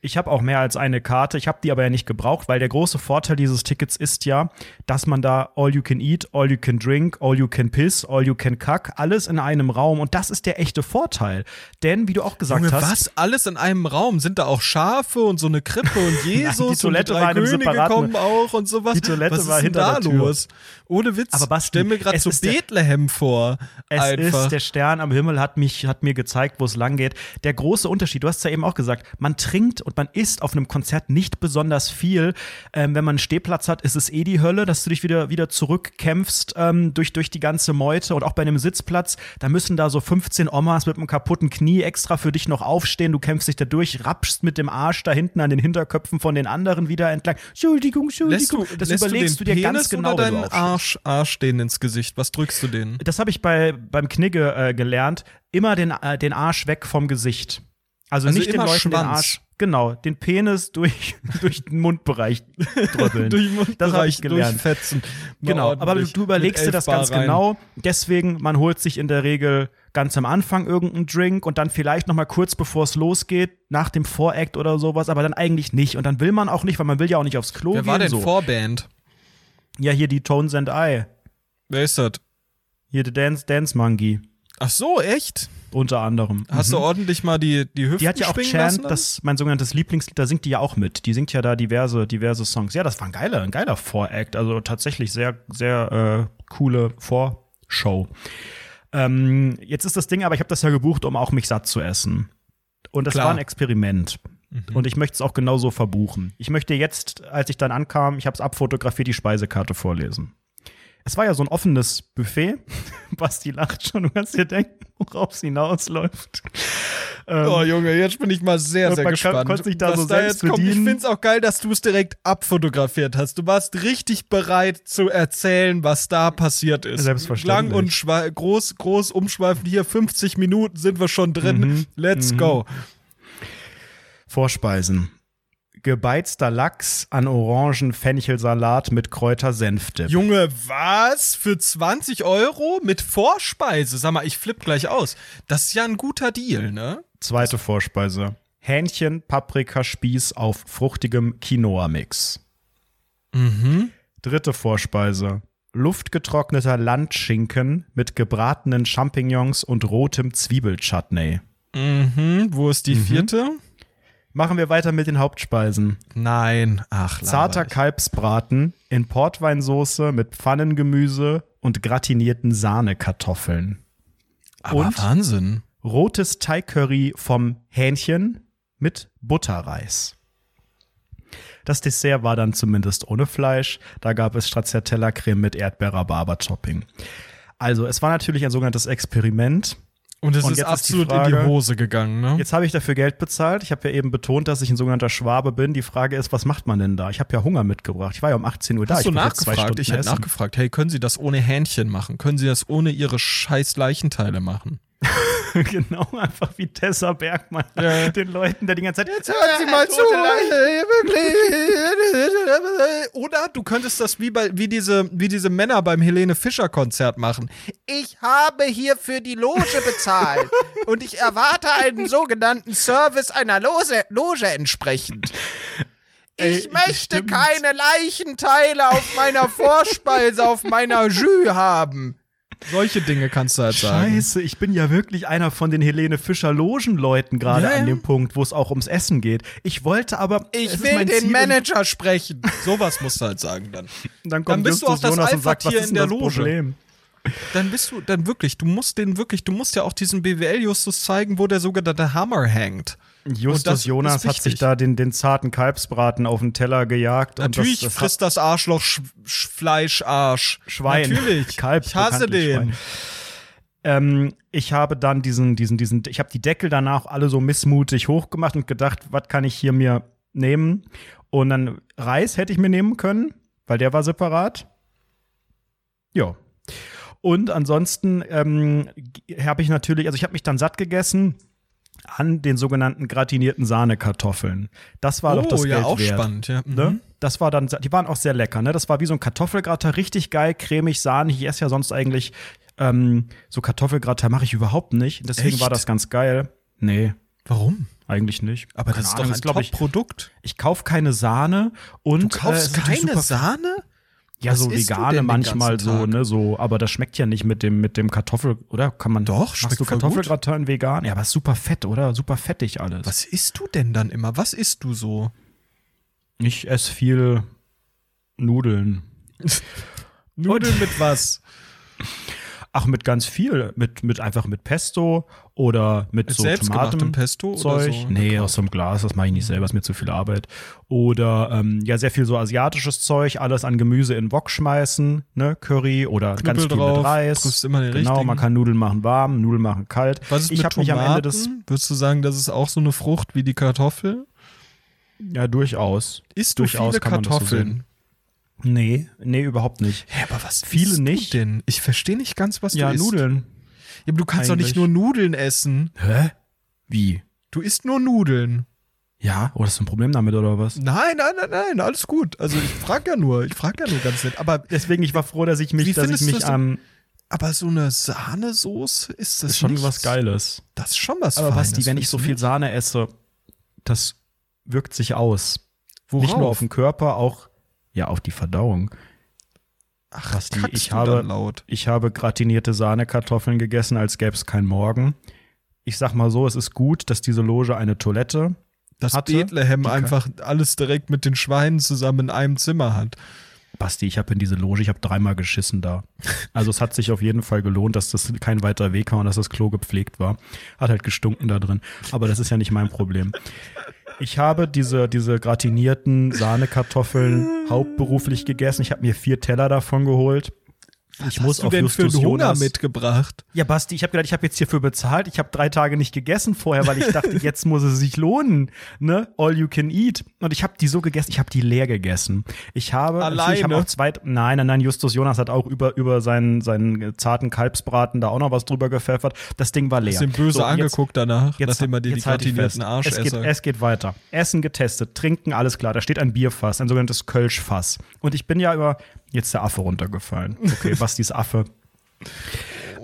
Ich habe auch mehr als eine Karte. Ich habe die aber ja nicht gebraucht, weil der große Vorteil dieses Tickets ist ja, dass man da all you can eat, all you can drink, all you can piss, all you can kack, alles in einem Raum. Und das ist der echte Vorteil. Denn, wie du auch gesagt Junge, hast. was? Alles in einem Raum? Sind da auch Schafe und so eine Krippe und Jesus Toilette und war in die einem drei Könige separaten- kommen auch und sowas? Die Toilette was war hinter da der Tür. los? Ohne Witz. Aber Basti, stell mir gerade so ist der- Bethlehem vor. Es Einfach. ist der Stern am Himmel hat mich hat mir gezeigt, wo es lang geht. Der große Unterschied, du hast ja eben auch gesagt, man trinkt und man isst auf einem Konzert nicht besonders viel. Ähm, wenn man einen Stehplatz hat, ist es eh die Hölle, dass du dich wieder wieder zurückkämpfst ähm, durch durch die ganze Meute und auch bei einem Sitzplatz, da müssen da so 15 Omas mit einem kaputten Knie extra für dich noch aufstehen. Du kämpfst dich da durch, rapschst mit dem Arsch da hinten an den Hinterköpfen von den anderen wieder entlang. Entschuldigung, lässt du, Entschuldigung. das überlegst du, du, dir Penis ganz genau, oder deinen. Arsch, Arsch denen ins Gesicht? Was drückst du denen? Das habe ich bei, beim Knigge äh, gelernt. Immer den, äh, den Arsch weg vom Gesicht. Also, Also nicht den Leuten den Schwanz. Arsch. Genau, den Penis durch, durch den Mundbereich drübbeln. Durch den das habe Mundbereich ich gelernt. durchfetzen. Mal Genau, aber du überlegst dir das ganz rein. genau. Deswegen, man holt sich in der Regel ganz am Anfang irgendeinen Drink und dann vielleicht noch mal kurz bevor es losgeht, nach dem Voract oder sowas, aber dann eigentlich nicht. Und dann will man auch nicht, weil man will ja auch nicht aufs Klo Wer gehen. war denn so. Vorband? Ja, hier die Tones and I. Wer ist das? Hier der Dance, Dance Monkey. Ach so, echt? Unter anderem. Hast Mhm. du ordentlich mal die, die Hüften Die hat ja auch lassen? Chant, das mein sogenanntes Lieblingslied, da singt die ja auch mit. Die singt ja da diverse, diverse Songs. Ja, das war ein geiler, ein geiler Voract. Also tatsächlich sehr, sehr äh, coole Vorshow. Ähm, jetzt ist das Ding, aber ich habe das ja gebucht, um auch mich satt zu essen. Und das Klar. war ein Experiment. Und ich möchte es auch genauso verbuchen. Ich möchte jetzt, als ich dann ankam, ich habe es abfotografiert, die Speisekarte vorlesen. Es war ja so ein offenes Buffet. Basti lacht schon, du kannst dir denken, worauf es hinausläuft. Ähm, Oh Junge, jetzt bin ich mal sehr, sehr kann- gespannt. konnte sich da was so da jetzt kommt. Ich finde es auch geil, dass du es direkt abfotografiert hast. Du warst richtig bereit zu erzählen, was da passiert ist. Selbstverständlich. Lang und groß, groß umschweifend. Hier 50 Minuten sind wir schon drin. Mhm. Let's go. Vorspeisen. Gebeizter Lachs an Orangen-Fenchelsalat mit Kräuter-Senfdip. Junge, was? Für 20 Euro mit Vorspeise? Sag mal, ich flipp gleich aus. Das ist ja ein guter Deal, ne? Zweite Vorspeise. Hähnchen, Paprikaspieß auf fruchtigem Quinoa-Mix. Mhm. Dritte Vorspeise. Luftgetrockneter Landschinken mit gebratenen Champignons und rotem Zwiebelchutney. Mhm. Wo ist die vierte? Machen wir weiter mit den Hauptspeisen. Nein. Ach, Zarter. Kalbsbraten in Portweinsoße mit Pfannengemüse und gratinierten Sahnekartoffeln. Aber und? Wahnsinn. Rotes Thai-Curry vom Hähnchen mit Butterreis. Das Dessert war dann zumindest ohne Fleisch. Da gab es Stracciatella-Creme mit Erdbeer-Rhabarber-Topping. Also, es war natürlich ein sogenanntes Experiment. Und es Und ist jetzt ist die absolut in Frage- die Hose gegangen, ne? Jetzt habe ich dafür Geld bezahlt. Ich habe ja eben betont, dass ich ein sogenannter Schwabe bin. Die Frage ist, was macht man denn da? Ich habe ja Hunger mitgebracht. Ich war ja um 18 Uhr da. Hast du ich nachgefragt? Ich hätte nachgefragt, hey, können Sie das ohne Hähnchen machen? Können Sie das ohne Ihre scheiß Leichenteile machen? genau, einfach wie Tessa Bergmann Ja. den Leuten, der die ganze Zeit jetzt Hören Sie mal zu. wirklich. Oder du könntest das wie, bei, wie, diese, wie diese Männer beim Helene Fischer Konzert machen. Ich habe hier für die Loge bezahlt und ich erwarte einen sogenannten Service einer Loge, Loge entsprechend. Ich Ey, möchte stimmt. keine Leichenteile auf meiner Vorspeise, auf meiner Jus haben. Solche Dinge kannst du halt sagen. Scheiße, ich bin ja wirklich einer von den Helene Fischer Logenleuten gerade Ja, ja. an dem Punkt, wo es auch ums Essen geht. Ich wollte aber Ich will den Ziel, Manager sprechen. Sowas musst du halt sagen dann. Dann, kommt Dann bist du Justus auch das Jonas und sagt, was Alpha-Tier ist in denn der das Loge. Problem? Dann bist du, dann wirklich, du musst den wirklich, du musst ja auch diesen BWL-Justus zeigen, wo der sogenannte Hammer hängt. Justus Jonas hat sich da den, den zarten Kalbsbraten auf den Teller gejagt. Natürlich und das, das frisst das Arschloch Sch Sch Fleischarsch. Schwein. Natürlich. Kalb, ich hasse den. Schwein. Ähm, ich habe dann diesen, diesen, diesen, ich habe die Deckel danach alle so missmutig hochgemacht und gedacht, was kann ich hier mir nehmen? Und dann Reis hätte ich mir nehmen können, weil der war separat. Ja. Und ansonsten ähm, habe ich natürlich, also ich habe mich dann satt gegessen an den sogenannten gratinierten Sahnekartoffeln. Das war doch das oh, ja, Geld auch wert. spannend, ja. Mhm. Ne? Das war dann, die waren auch sehr lecker, ne? Das war wie so ein Kartoffelgratter, richtig geil, cremig, sahnig. Ich esse ja sonst eigentlich ähm, so Kartoffelgratter mache ich überhaupt nicht. Deswegen Echt? war das ganz geil. Nee. Warum? Eigentlich nicht. Aber Keine das ist Ahnung, doch ein glaub ich, Top-Produkt. ich kaufe keine Sahne und Du äh, kaufst natürlich keine Sahne? Ja, Was so du vegane manchmal so, ne, so, aber das schmeckt ja nicht mit dem mit dem Kartoffel, oder? Kann man Doch, Machst schmeckt du voll Kartoffelgratin vegan? Ja, aber super fett, oder? Super fettig alles. Was isst du denn dann immer? Was isst du so? Ich esse viel Nudeln. Nudeln mit was? Ach, mit ganz viel, mit mit einfach mit Pesto oder mit so Tomaten Pesto oder Zeug. so? Nee, aus so einem Glas, das mache ich nicht selber, ist mir zu viel Arbeit. Oder ähm, ja, sehr viel so asiatisches Zeug, alles an Gemüse in Wok schmeißen, ne, Curry oder ganz Knüppel viel drauf, mit Reis. triffst immer den genau, richtigen. man kann Nudeln machen warm, Nudeln machen kalt. Was ist ich mit habe mich am Ende des Tomaten? Würdest du sagen, das ist auch so eine Frucht wie die Kartoffel? ja durchaus. Isst du Durchaus viele Kartoffeln? Nee, nee, überhaupt nicht. Hä, aber was Viele nicht. du denn? Ich verstehe nicht ganz, was ja, du isst. Nudeln. Ja, aber du kannst doch nicht Eigentlich. nur Nudeln essen. Hä? Wie? Du isst nur Nudeln. Ja, oder hast du ein Problem damit oder was? Nein, nein, nein, nein, alles gut. Also ich frage ja nur, ich frage ja nur ganz nett. Aber, Deswegen, ich war froh, dass ich mich, dass ich mich am aber so eine Sahnesoße ist das ist schon nichts? was Geiles. Das ist schon was Aber Feines, Basti, wenn ich so viel? Sahne esse, das wirkt sich aus. Worauf? Nicht nur auf den Körper, auch ja auf die Verdauung. Ach, Basti, ich du habe- laut. Ich habe gratinierte Sahnekartoffeln gegessen, als gäbe es kein Morgen. Ich sag mal so, es ist gut, dass diese Loge eine Toilette Dass hatte, Bethlehem einfach alles direkt mit den Schweinen zusammen in einem Zimmer hat. Basti, ich habe in diese Loge, ich habe dreimal geschissen da. Also es hat sich auf jeden Fall gelohnt, dass das kein weiter Weg war und dass das Klo gepflegt war. Hat halt gestunken da drin. Aber das ist ja nicht mein Problem. Ich habe diese, diese gratinierten Sahnekartoffeln hauptberuflich gegessen. Ich habe mir vier Teller davon geholt. Ich muss Hast du denn für Justus einen Hunger Jonas. mitgebracht? Ja, Basti, ich habe gedacht, ich habe jetzt hierfür bezahlt. Ich habe drei Tage nicht gegessen vorher, weil ich dachte, jetzt muss es sich lohnen. Ne? All you can eat. Und ich habe die so gegessen, ich habe die leer gegessen. Ich habe, Alleine? ich habe auch zwei, nein, nein, nein, Justus Jonas hat auch über, über seinen, seinen zarten Kalbsbraten da auch noch was drüber gepfeffert. Das Ding war leer. Den böse So, jetzt- angeguckt danach, Jetzt, nachdem er dir die jetzt halt gratinierten. Arsch es geht, es geht weiter. Essen getestet, trinken, alles klar. Da steht ein Bierfass, ein sogenanntes Kölschfass. Und ich bin ja über, jetzt ist der Affe runtergefallen. Okay, Bastis Affe.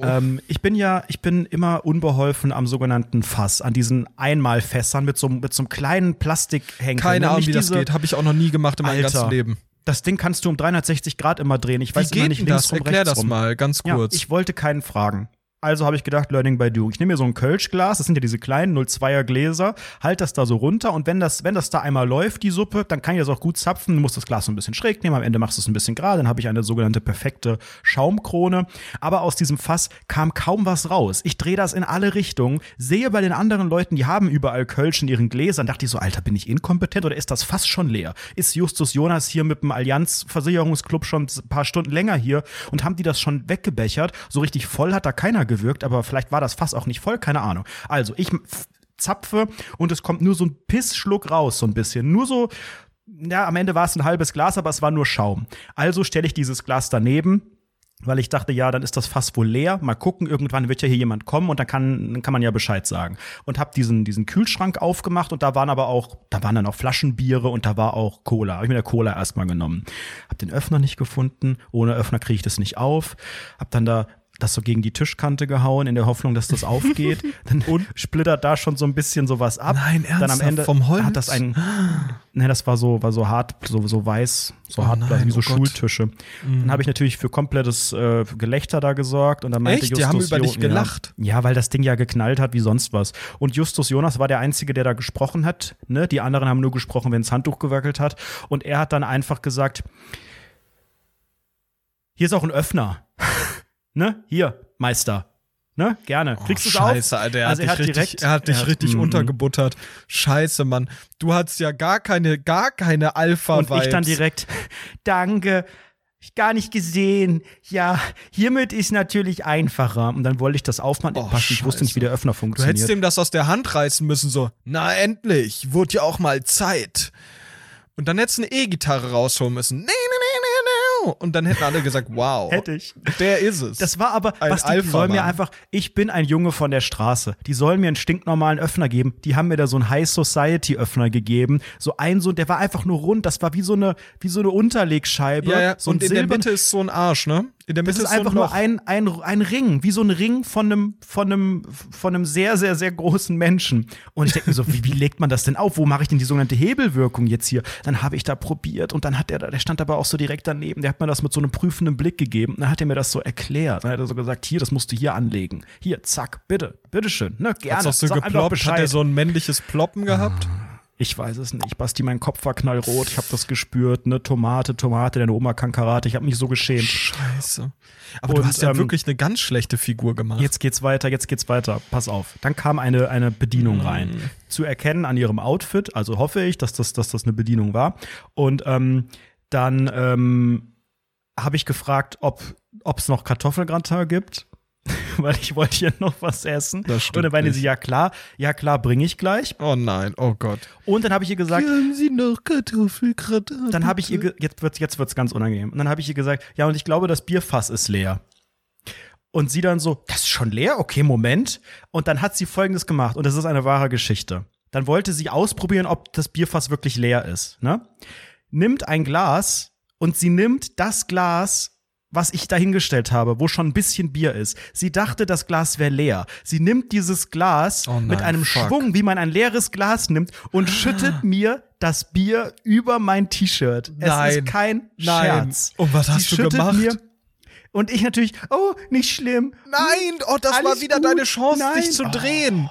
Ähm, ich bin ja, ich bin immer unbeholfen am sogenannten Fass, an diesen Einmalfässern mit so, mit so einem kleinen Plastikhenkel. Keine ne? Ahnung, Nicht wie das geht. Habe ich auch noch nie gemacht in meinem Alter. ganzen Leben. Das Ding kannst du um 360 Grad immer drehen. Ich Wie weiß immer geht nicht denn links das? rum, Erklär das rum. mal, ganz Ja, kurz. ich wollte keinen fragen. Also habe ich gedacht, Learning by Doing. Ich nehme mir so ein Kölschglas, das sind ja diese kleinen 02er Gläser, halt das da so runter und wenn das, wenn das da einmal läuft, die Suppe, dann kann ich das auch gut zapfen. Du musst das Glas so ein bisschen schräg nehmen, am Ende machst du es ein bisschen gerade, dann habe ich eine sogenannte perfekte Schaumkrone. Aber aus diesem Fass kam kaum was raus. Ich drehe das in alle Richtungen, sehe bei den anderen Leuten, die haben überall Kölsch in ihren Gläsern, dachte ich so, Alter, bin ich inkompetent oder ist das Fass schon leer? Ist Justus Jonas hier mit dem Allianz Versicherungsclub schon ein paar Stunden länger hier und haben die das schon weggebechert? So richtig voll hat da keiner gewirkt, aber vielleicht war das Fass auch nicht voll, keine Ahnung. Also ich zapfe und es kommt nur so ein Pissschluck raus, so ein bisschen. Nur so, ja, am Ende war es ein halbes Glas, aber es war nur Schaum. Also stelle ich dieses Glas daneben. Weil ich dachte, ja, dann ist das Fass wohl leer. Mal gucken, irgendwann wird ja hier jemand kommen und dann kann, kann man ja Bescheid sagen. Und habe diesen, diesen Kühlschrank aufgemacht und da waren aber auch, da waren dann auch Flaschenbiere und da war auch Cola. Habe ich mir der Cola erstmal genommen. Hab den Öffner nicht gefunden. Ohne Öffner kriege ich das nicht auf. Hab dann da das so gegen die Tischkante gehauen, in der Hoffnung, dass das aufgeht. Dann splittert da schon so ein bisschen sowas ab. Nein, Dann am ernsthaft? Ende Vom Holz? hat das ein, ne, das war so, war so hart, so, so weiß, so Oh hart, nein, wie so oh. Schultische. Dann habe ich natürlich für komplettes äh, Gelächter da gesorgt und dann meinte Echt? Die Justus haben über dich gelacht? Ja, ja, weil das Ding ja geknallt hat wie sonst was. Und Justus Jonas war der Einzige, der da gesprochen hat. Ne? Die anderen haben nur gesprochen, wenn das Handtuch gewackelt hat. Und er hat dann einfach gesagt: Hier ist auch ein Öffner. Ne? Hier, Meister. Ne? Gerne. Kriegst du auf? Scheiße, Alter, er Also hat dich hat richtig, direkt- er hat dich er hat- richtig mhm. untergebuttert. Scheiße, Mann. Du hattest ja gar keine, gar keine alpha Und ich dann direkt, danke, ich gar nicht gesehen. Ja, hiermit ist natürlich einfacher. Und dann wollte ich das aufmachen. Oh, Passt, ich wusste nicht, wie der Öffner Du funktioniert. hättest dem das aus der Hand reißen müssen, so. Na endlich, wurde ja auch mal Zeit. Und dann hättest du eine E-Gitarre rausholen müssen. Nee, nee, nee, nee, nee. Und dann hätten alle gesagt, wow. Hätte ich. Der ist es. Das war aber, Ein was die, die sollen mir einfach, ich bin ein Junge von der Straße. Die sollen mir einen stinknormalen Öffner geben. Die haben mir da so einen High Society Öffner gegeben. So ein, so, der war einfach nur rund. Das war wie so eine, wie so eine Unterlegscheibe. ja, ja. So und in der silbern- Mitte ist so ein Arsch, ne? In der Das Mitte ist einfach so ein nur ein, ein, ein Ring, wie so ein Ring von einem, von einem, von einem sehr, sehr, sehr großen Menschen. Und ich denke mir so, wie, wie legt man das denn auf? Wo mache ich denn die sogenannte Hebelwirkung jetzt hier? Dann habe ich da probiert und dann hat der, der stand aber auch so direkt daneben, der hat mir das mit so einem prüfenden Blick gegeben. Und dann hat er mir das so erklärt. Dann hat er so gesagt, hier, das musst du hier anlegen. Hier, zack, bitte, bitteschön, ne, gerne. Hat's auch so geploppt? Hat er so ein männliches Ploppen gehabt? Ich weiß es nicht. Basti, mein Kopf war knallrot. Ich habe das gespürt. Ne, Tomate, Tomate, deine Oma kann Karate. Ich habe mich so geschämt. Scheiße. Aber Und, du hast ja ähm, wirklich eine ganz schlechte Figur gemacht. Jetzt geht's weiter, jetzt geht's weiter. Pass auf. Dann kam eine, eine Bedienung rein. Zu erkennen an ihrem Outfit, also hoffe ich, dass das, dass das eine Bedienung war. Und ähm, dann ähm, habe ich gefragt, ob es noch Kartoffelgratin gibt. Weil ich wollte hier noch was essen. Das stimmt Und dann meinte sie, ja klar, ja klar, bringe ich gleich. oh nein, oh Gott. Und dann habe ich ihr gesagt, Haben Sie noch Kartoffelgratin? dann habe ich ihr, jetzt wird's, jetzt wird's ganz unangenehm. Und dann habe ich ihr gesagt, ja, und ich glaube, das Bierfass ist leer. Und sie dann so, das ist schon leer? Okay, Moment. Und dann hat sie Folgendes gemacht, und das ist eine wahre Geschichte. Dann wollte sie ausprobieren, ob das Bierfass wirklich leer ist. Ne? Nimmt ein Glas und sie nimmt das Glas, was ich dahingestellt habe, wo schon ein bisschen Bier ist. Sie dachte, das Glas wäre leer. Sie nimmt dieses Glas Oh nein, mit einem fuck. Schwung, wie man ein leeres Glas nimmt, und schüttet mir das Bier über mein T-Shirt. Es ist kein Nein. Scherz. Und was Sie hast du schüttet gemacht? Und ich natürlich, oh, nicht schlimm. Nein, oh, das war Alles wieder gut. deine Chance, Nein. dich zu Oh. drehen.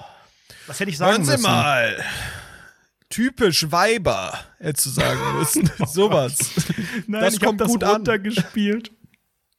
Was hätte ich sagen Hören Sie müssen? mal. Typisch Weiber, hättest du sagen müssen. Sowas. Nein, Das ich kommt hab das gut an. runtergespielt.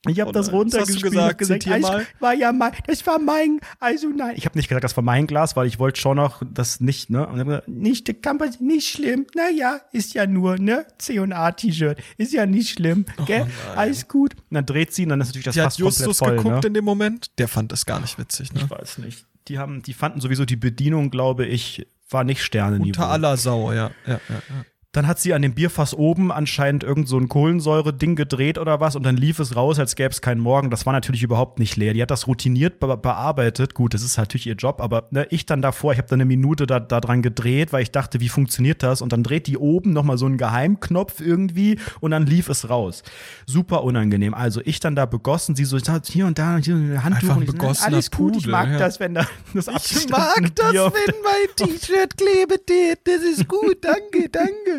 Ich habe Oh das nein. Runtergespielt. gesagt? gesagt, war ja mein, das war mein, also nein. Ich habe nicht gesagt, das war mein Glas, weil ich wollte schon noch das nicht, ne? Und gesagt, nicht, kann man, nicht schlimm. Naja, ist ja nur, ne? C&A-T-Shirt. Ist ja nicht schlimm, gell? Alles gut. Und dann dreht sie und dann ist natürlich das Die hat Fass komplett Justus voll, geguckt ne? in dem Moment. Der fand das gar nicht witzig, ne? Ich weiß nicht. Die haben, die fanden sowieso die Bedienung, glaube ich, war nicht Sternenniveau. Unter aller Sau, ja. ja, ja, ja. Dann hat sie an dem Bierfass oben anscheinend irgend so ein Kohlensäure-Ding gedreht oder was und dann lief es raus, als gäbe es keinen Morgen. Das war natürlich überhaupt nicht leer. Die hat das routiniert be bearbeitet. Gut, das ist natürlich ihr Job, aber ne, ich dann davor, ich habe da eine Minute da, da dran gedreht, weil ich dachte, wie funktioniert das? Und dann dreht die oben noch mal so einen Geheimknopf irgendwie und dann lief es raus. Super unangenehm. Also ich dann da begossen, sie so hier und da hier ein Handtuch Einfach ein und ich alles gut, ich Pudel, mag ja. das, wenn da das Ich mag das, wenn mein T-Shirt klebet. Das ist gut. Danke, danke.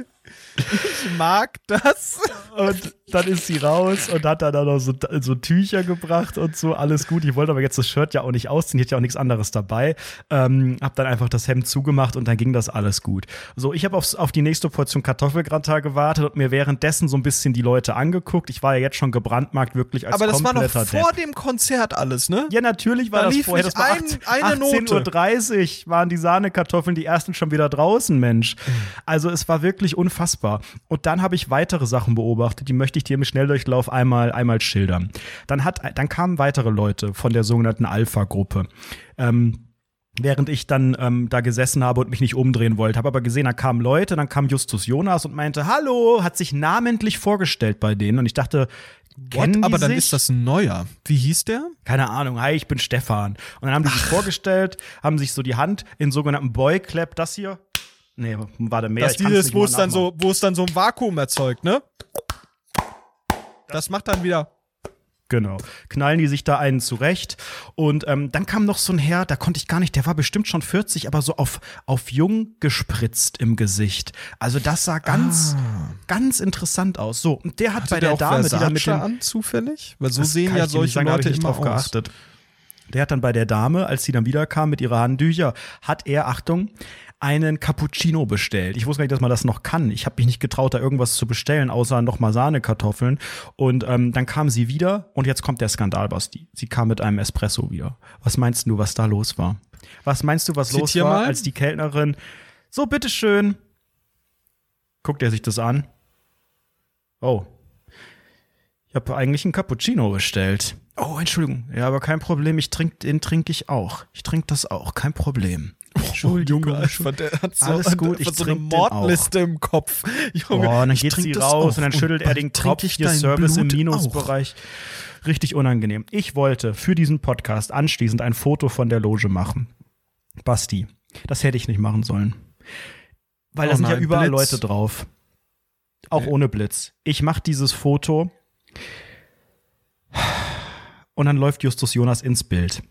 Ich mag das. Und dann ist sie raus und hat dann auch noch so, so Tücher gebracht und so, alles gut. Ich wollte aber jetzt das Shirt ja auch nicht ausziehen, ich hatte ja auch nichts anderes dabei. Ähm, hab dann einfach das Hemd zugemacht und dann ging das alles gut. So, ich habe auf die nächste Portion Kartoffelgratin gewartet und mir währenddessen so ein bisschen die Leute angeguckt. Ich war ja jetzt schon gebrandmarkt wirklich als Aber das war noch vor Depp. dem Konzert alles, ne? Ja, natürlich war Da das vorher. Das war ein- 18 eine Note. 18.30 Uhr waren die Sahnekartoffeln die ersten schon wieder draußen, Mensch. Mhm. Also es war wirklich unfassbar. Und dann habe ich weitere Sachen beobachtet, die möchte ich dir im Schnelldurchlauf einmal, einmal schildern. Dann, hat, dann kamen weitere Leute von der sogenannten Alpha-Gruppe. Ähm, Während ich dann ähm, da gesessen habe und mich nicht umdrehen wollte, habe aber gesehen, da kamen Leute, dann kam Justus Jonas und meinte, hallo, hat sich namentlich vorgestellt bei denen und ich dachte, kennen die Aber dann sich? ist das ein neuer. Wie hieß der? keine Ahnung, hi, ich bin Stefan. Und dann haben die sich vorgestellt, haben sich so die Hand in sogenannten Boy-Clap, das hier. Nee, warte, mehr. Das kann's dieses, wo es dann so, wo es dann so ein Vakuum erzeugt, ne? Das macht dann wieder. Genau. Knallen die sich da einen zurecht. Und ähm, dann kam noch so ein Herr, da konnte ich gar nicht, der war bestimmt schon 40, aber so auf, auf jung gespritzt im Gesicht. Also das sah ganz, ganz interessant aus. So, und der hat bei der, Ah. auch Dame, die da mit Versace dem an, zufällig? Weil so sehen ja solche sagen, da Leute ich nicht immer drauf aus. geachtet. Der hat dann bei der Dame, als sie dann wiederkam mit ihrer Handtücher, hat er, Achtung, einen Cappuccino bestellt. Ich wusste gar nicht, dass man das noch kann. Ich habe mich nicht getraut, da irgendwas zu bestellen, außer nochmal Sahnekartoffeln. Und ähm, dann kam sie wieder und jetzt kommt der Skandal, Basti. Sie kam mit einem Espresso wieder. Was meinst du, was da los war? Was meinst du, was los Zitier war, mal. als die Kellnerin so, bitteschön. Guckt er sich das an? Oh, ich habe eigentlich einen Cappuccino bestellt. Oh, Entschuldigung. Ja, aber kein Problem. Ich trink, den trinke ich auch. Ich trinke das auch. Kein Problem. Entschuldigung. Junge, einfach, der hat so, Alles gut, ich so eine. Mordliste im Kopf. Junge, Boah, und dann ich geht sie raus auch. und dann schüttelt er bald den ich hier Service im Blut Minusbereich. Richtig unangenehm. Ich wollte für diesen Podcast anschließend ein Foto von der Loge machen. Basti, das hätte ich nicht machen sollen. Weil Oh da sind ja nein, überall Blitz. Leute drauf. Auch ohne Blitz. Ich mache dieses Foto. Und dann läuft Justus Jonas ins Bild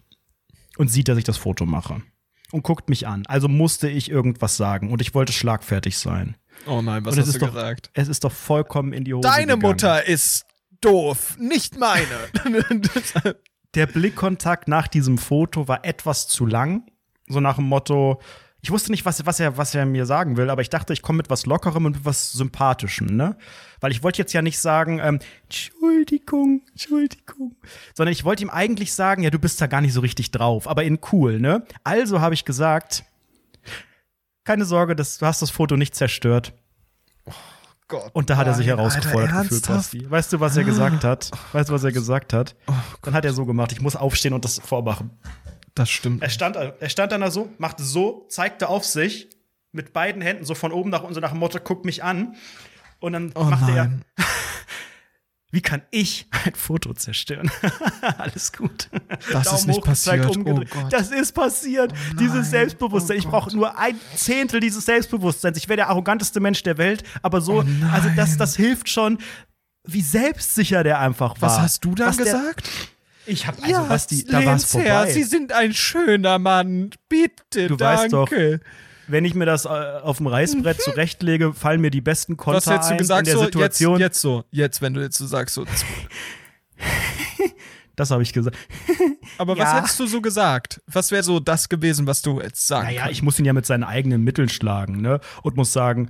und sieht, dass ich das Foto mache. Und guckt mich an. Also musste ich irgendwas sagen und ich wollte schlagfertig sein. Oh nein, was und hast ist du doch, gesagt? Es ist doch vollkommen in die Hose Deine gegangen. Mutter ist doof, nicht meine. Der Blickkontakt nach diesem Foto war etwas zu lang. So nach dem Motto, ich wusste nicht, was, was, er, was er mir sagen will, aber ich dachte, ich komme mit was Lockerem und mit was Sympathischem, ne? Weil ich wollte jetzt ja nicht sagen, ähm, Entschuldigung, Entschuldigung, sondern ich wollte ihm eigentlich sagen, ja, du bist da gar nicht so richtig drauf, aber in cool, ne? Also habe ich gesagt, keine Sorge, das, du hast das Foto nicht zerstört. Gott, Und da hat er sich nein, herausgefordert Alter, gefühlt? Basti. Weißt du, was er gesagt hat? Weißt du, was er gesagt hat? Dann hat er so gemacht, ich muss aufstehen und das vormachen. Das stimmt. Er stand, er stand dann da so, machte so, zeigte auf sich, mit beiden Händen so von oben nach unten, so nach dem Motto, guck mich an. Und dann Oh machte nein. er, wie kann ich ein Foto zerstören? Alles gut. Das ist nicht passiert. umgedreht. Oh Gott. Das ist passiert. dieses Selbstbewusstsein. Oh ich brauche nur ein Zehntel dieses Selbstbewusstseins. Ich wäre der arroganteste Mensch der Welt, aber so, Oh also das, das hilft schon, wie selbstsicher der einfach war. Was hast du dann Was der- gesagt? Ich habe also, was die, da war's vorbei. Sie sind ein schöner Mann. Bitte, Du danke. weißt doch, Wenn ich mir das äh, auf dem Reißbrett zurechtlege, fallen mir die besten Konter Was hättest du ein gesagt in der so? Situation. Jetzt, jetzt so. Jetzt, wenn du jetzt so sagst so. Das habe ich gesagt. Aber Ja. was hättest du so gesagt? Was wäre so das gewesen, was du jetzt sagen Naja, kannst? ich muss ihn ja mit seinen eigenen Mitteln schlagen, ne? Und muss sagen,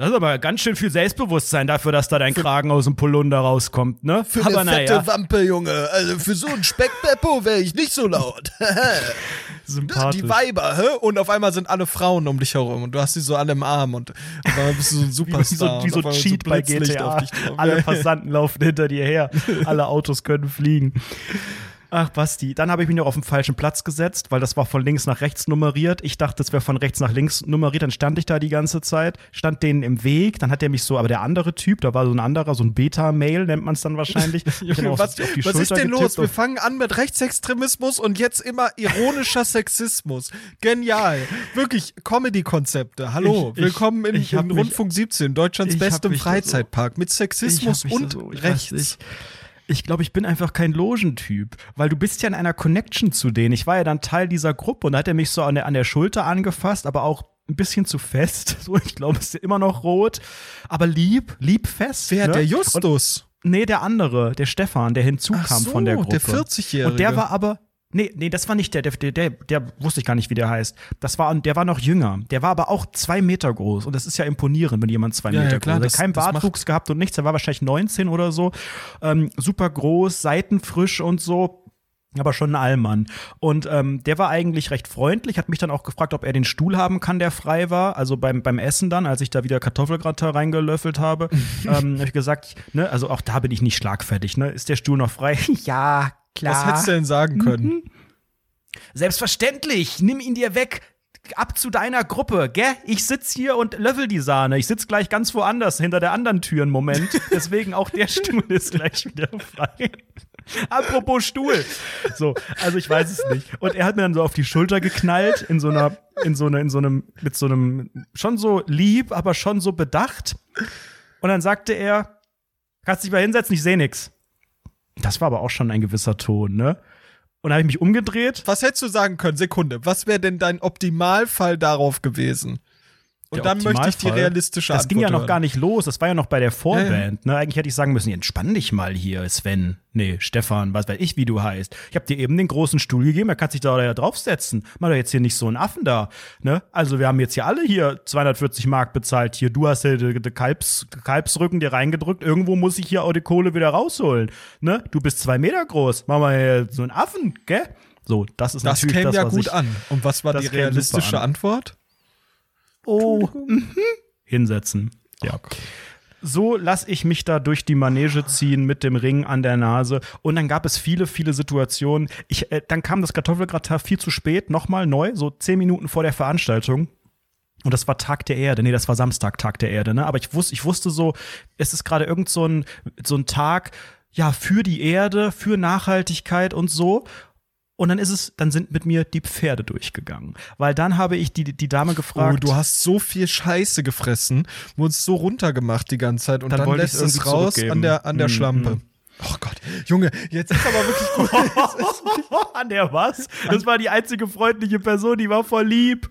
das ist aber ganz schön viel Selbstbewusstsein dafür, dass da dein Kragen aus dem Polunder rauskommt, ne? Für aber eine fette naja, Wampe, Junge. Also für so einen Speckbeppo wäre ich nicht so laut. sympathisch. Die Weiber, hä? Und auf einmal sind alle Frauen um dich herum und du hast sie so alle im Arm und auf einmal bist du so ein wie Superstar. so, wie so auf einmal Cheat bei Blitzlicht GTA. auf dich drauf. Alle Ja, ja. Passanten laufen hinter dir her. Alle Autos können fliegen. Ach, Basti. Dann habe ich mich noch auf den falschen Platz gesetzt, weil das war von links nach rechts nummeriert. Ich dachte, es wäre von rechts nach links nummeriert. Dann stand ich da die ganze Zeit, stand denen im Weg. Dann hat der mich so, aber der andere Typ, da war so ein anderer, so ein Beta-Mail, nennt man es dann wahrscheinlich. Junge, auf- was, was ist denn los? Wir fangen an mit Rechtsextremismus und jetzt immer ironischer Sexismus. Genial. Wirklich Comedy-Konzepte. Hallo, Ich- willkommen in, in mich- Rundfunk 17, Deutschlands bestem da so- Freizeitpark mit Sexismus und so- Rechts. Ich glaube, ich bin einfach kein Logentyp, weil du bist ja in einer Connection zu denen. Ich war ja dann Teil dieser Gruppe und da hat er mich so an der, an der Schulter angefasst, aber auch ein bisschen zu fest. So, ich glaube, es ist immer noch rot, aber lieb, lieb fest. Wer, ne? der Und, Justus? nee, der andere, der Stefan, der hinzukam Ach so, von der Gruppe. der 40-Jährige. Und der war aber Nee, nee, das war nicht der, der, der, der, der wusste ich gar nicht, wie der heißt. Das war, der war noch jünger. Der war aber auch zwei Meter groß. Und das ist ja imponierend, wenn jemand zwei Ja, ja, Meter klar, groß ist. Kein Bartwuchs gehabt und nichts. Er war wahrscheinlich 19 oder so. Ähm, super groß, seitenfrisch und so. Aber schon ein Allmann. Und ähm, der war eigentlich recht freundlich, hat mich dann auch gefragt, ob er den Stuhl haben kann, der frei war. Also beim, beim Essen dann, als ich da wieder Kartoffelgratin reingelöffelt habe, ähm, habe ich gesagt, ne, also auch da bin ich nicht schlagfertig, ne? Ist der Stuhl noch frei? ja, klar. Was hättest du denn sagen können? Selbstverständlich, nimm ihn dir weg. Ab zu deiner Gruppe, gell? Ich sitz hier und löffel die Sahne. Ich sitz gleich ganz woanders, hinter der anderen Tür einen Moment. Deswegen auch der Stuhl ist gleich wieder frei. Apropos Stuhl. So, also ich weiß es nicht. Und er hat mir dann so auf die Schulter geknallt, in so einer, in so einer, in so einem, mit so einem, schon so lieb, aber schon so bedacht. Und dann sagte er, kannst dich mal hinsetzen, ich sehe nix. Das war aber auch schon ein gewisser Ton, ne? Und habe ich mich umgedreht Was hättest du sagen können? Sekunde. Was wäre denn dein Optimalfall darauf gewesen? Und dann möchte ich die realistische Das Antwort ging ja noch hören. gar nicht los. Das war ja noch bei der Vorband. Ne? Eigentlich hätte ich sagen müssen, entspann dich mal hier, Sven. Nee, Stefan, was weiß ich, wie du heißt. Ich habe dir eben den großen Stuhl gegeben, er kann sich da ja draufsetzen. Mach doch jetzt hier nicht so einen Affen da. Ne? Also wir haben jetzt hier alle hier 240 Mark bezahlt. Hier, du hast ja den Kalbs, Kalbsrücken dir reingedrückt. Irgendwo muss ich hier auch die Kohle wieder rausholen. Ne? Du bist zwei Meter groß. Mach mal hier so einen Affen, gell? So, das ist Das natürlich käme das, ja was gut ich, an. Und was war das die käme realistische an. Antwort? Oh, mhm. hinsetzen. Ja. So lasse ich mich da durch die Manege ziehen mit dem Ring an der Nase. Und dann gab es viele, viele Situationen. Ich, äh, dann kam das Kartoffelgratin viel zu spät, nochmal neu, so zehn Minuten vor der Veranstaltung. Und das war Tag der Erde. Nee, das war Samstag, Tag der Erde, ne? Aber ich wusste, ich wusste so, es ist gerade irgend so ein, so ein Tag, ja, für die Erde, für Nachhaltigkeit und so. Und dann ist es, dann sind mit mir die Pferde durchgegangen. Weil dann habe ich die, die Dame Oh, gefragt. du hast so viel Scheiße gefressen, wurdest so runtergemacht die ganze Zeit und Dann dann, lässt es raus an der, an der Mm, Schlampe. Oh Gott, Junge, jetzt ist aber wirklich gut. An der was? Das war die einzige freundliche Person, die war voll lieb.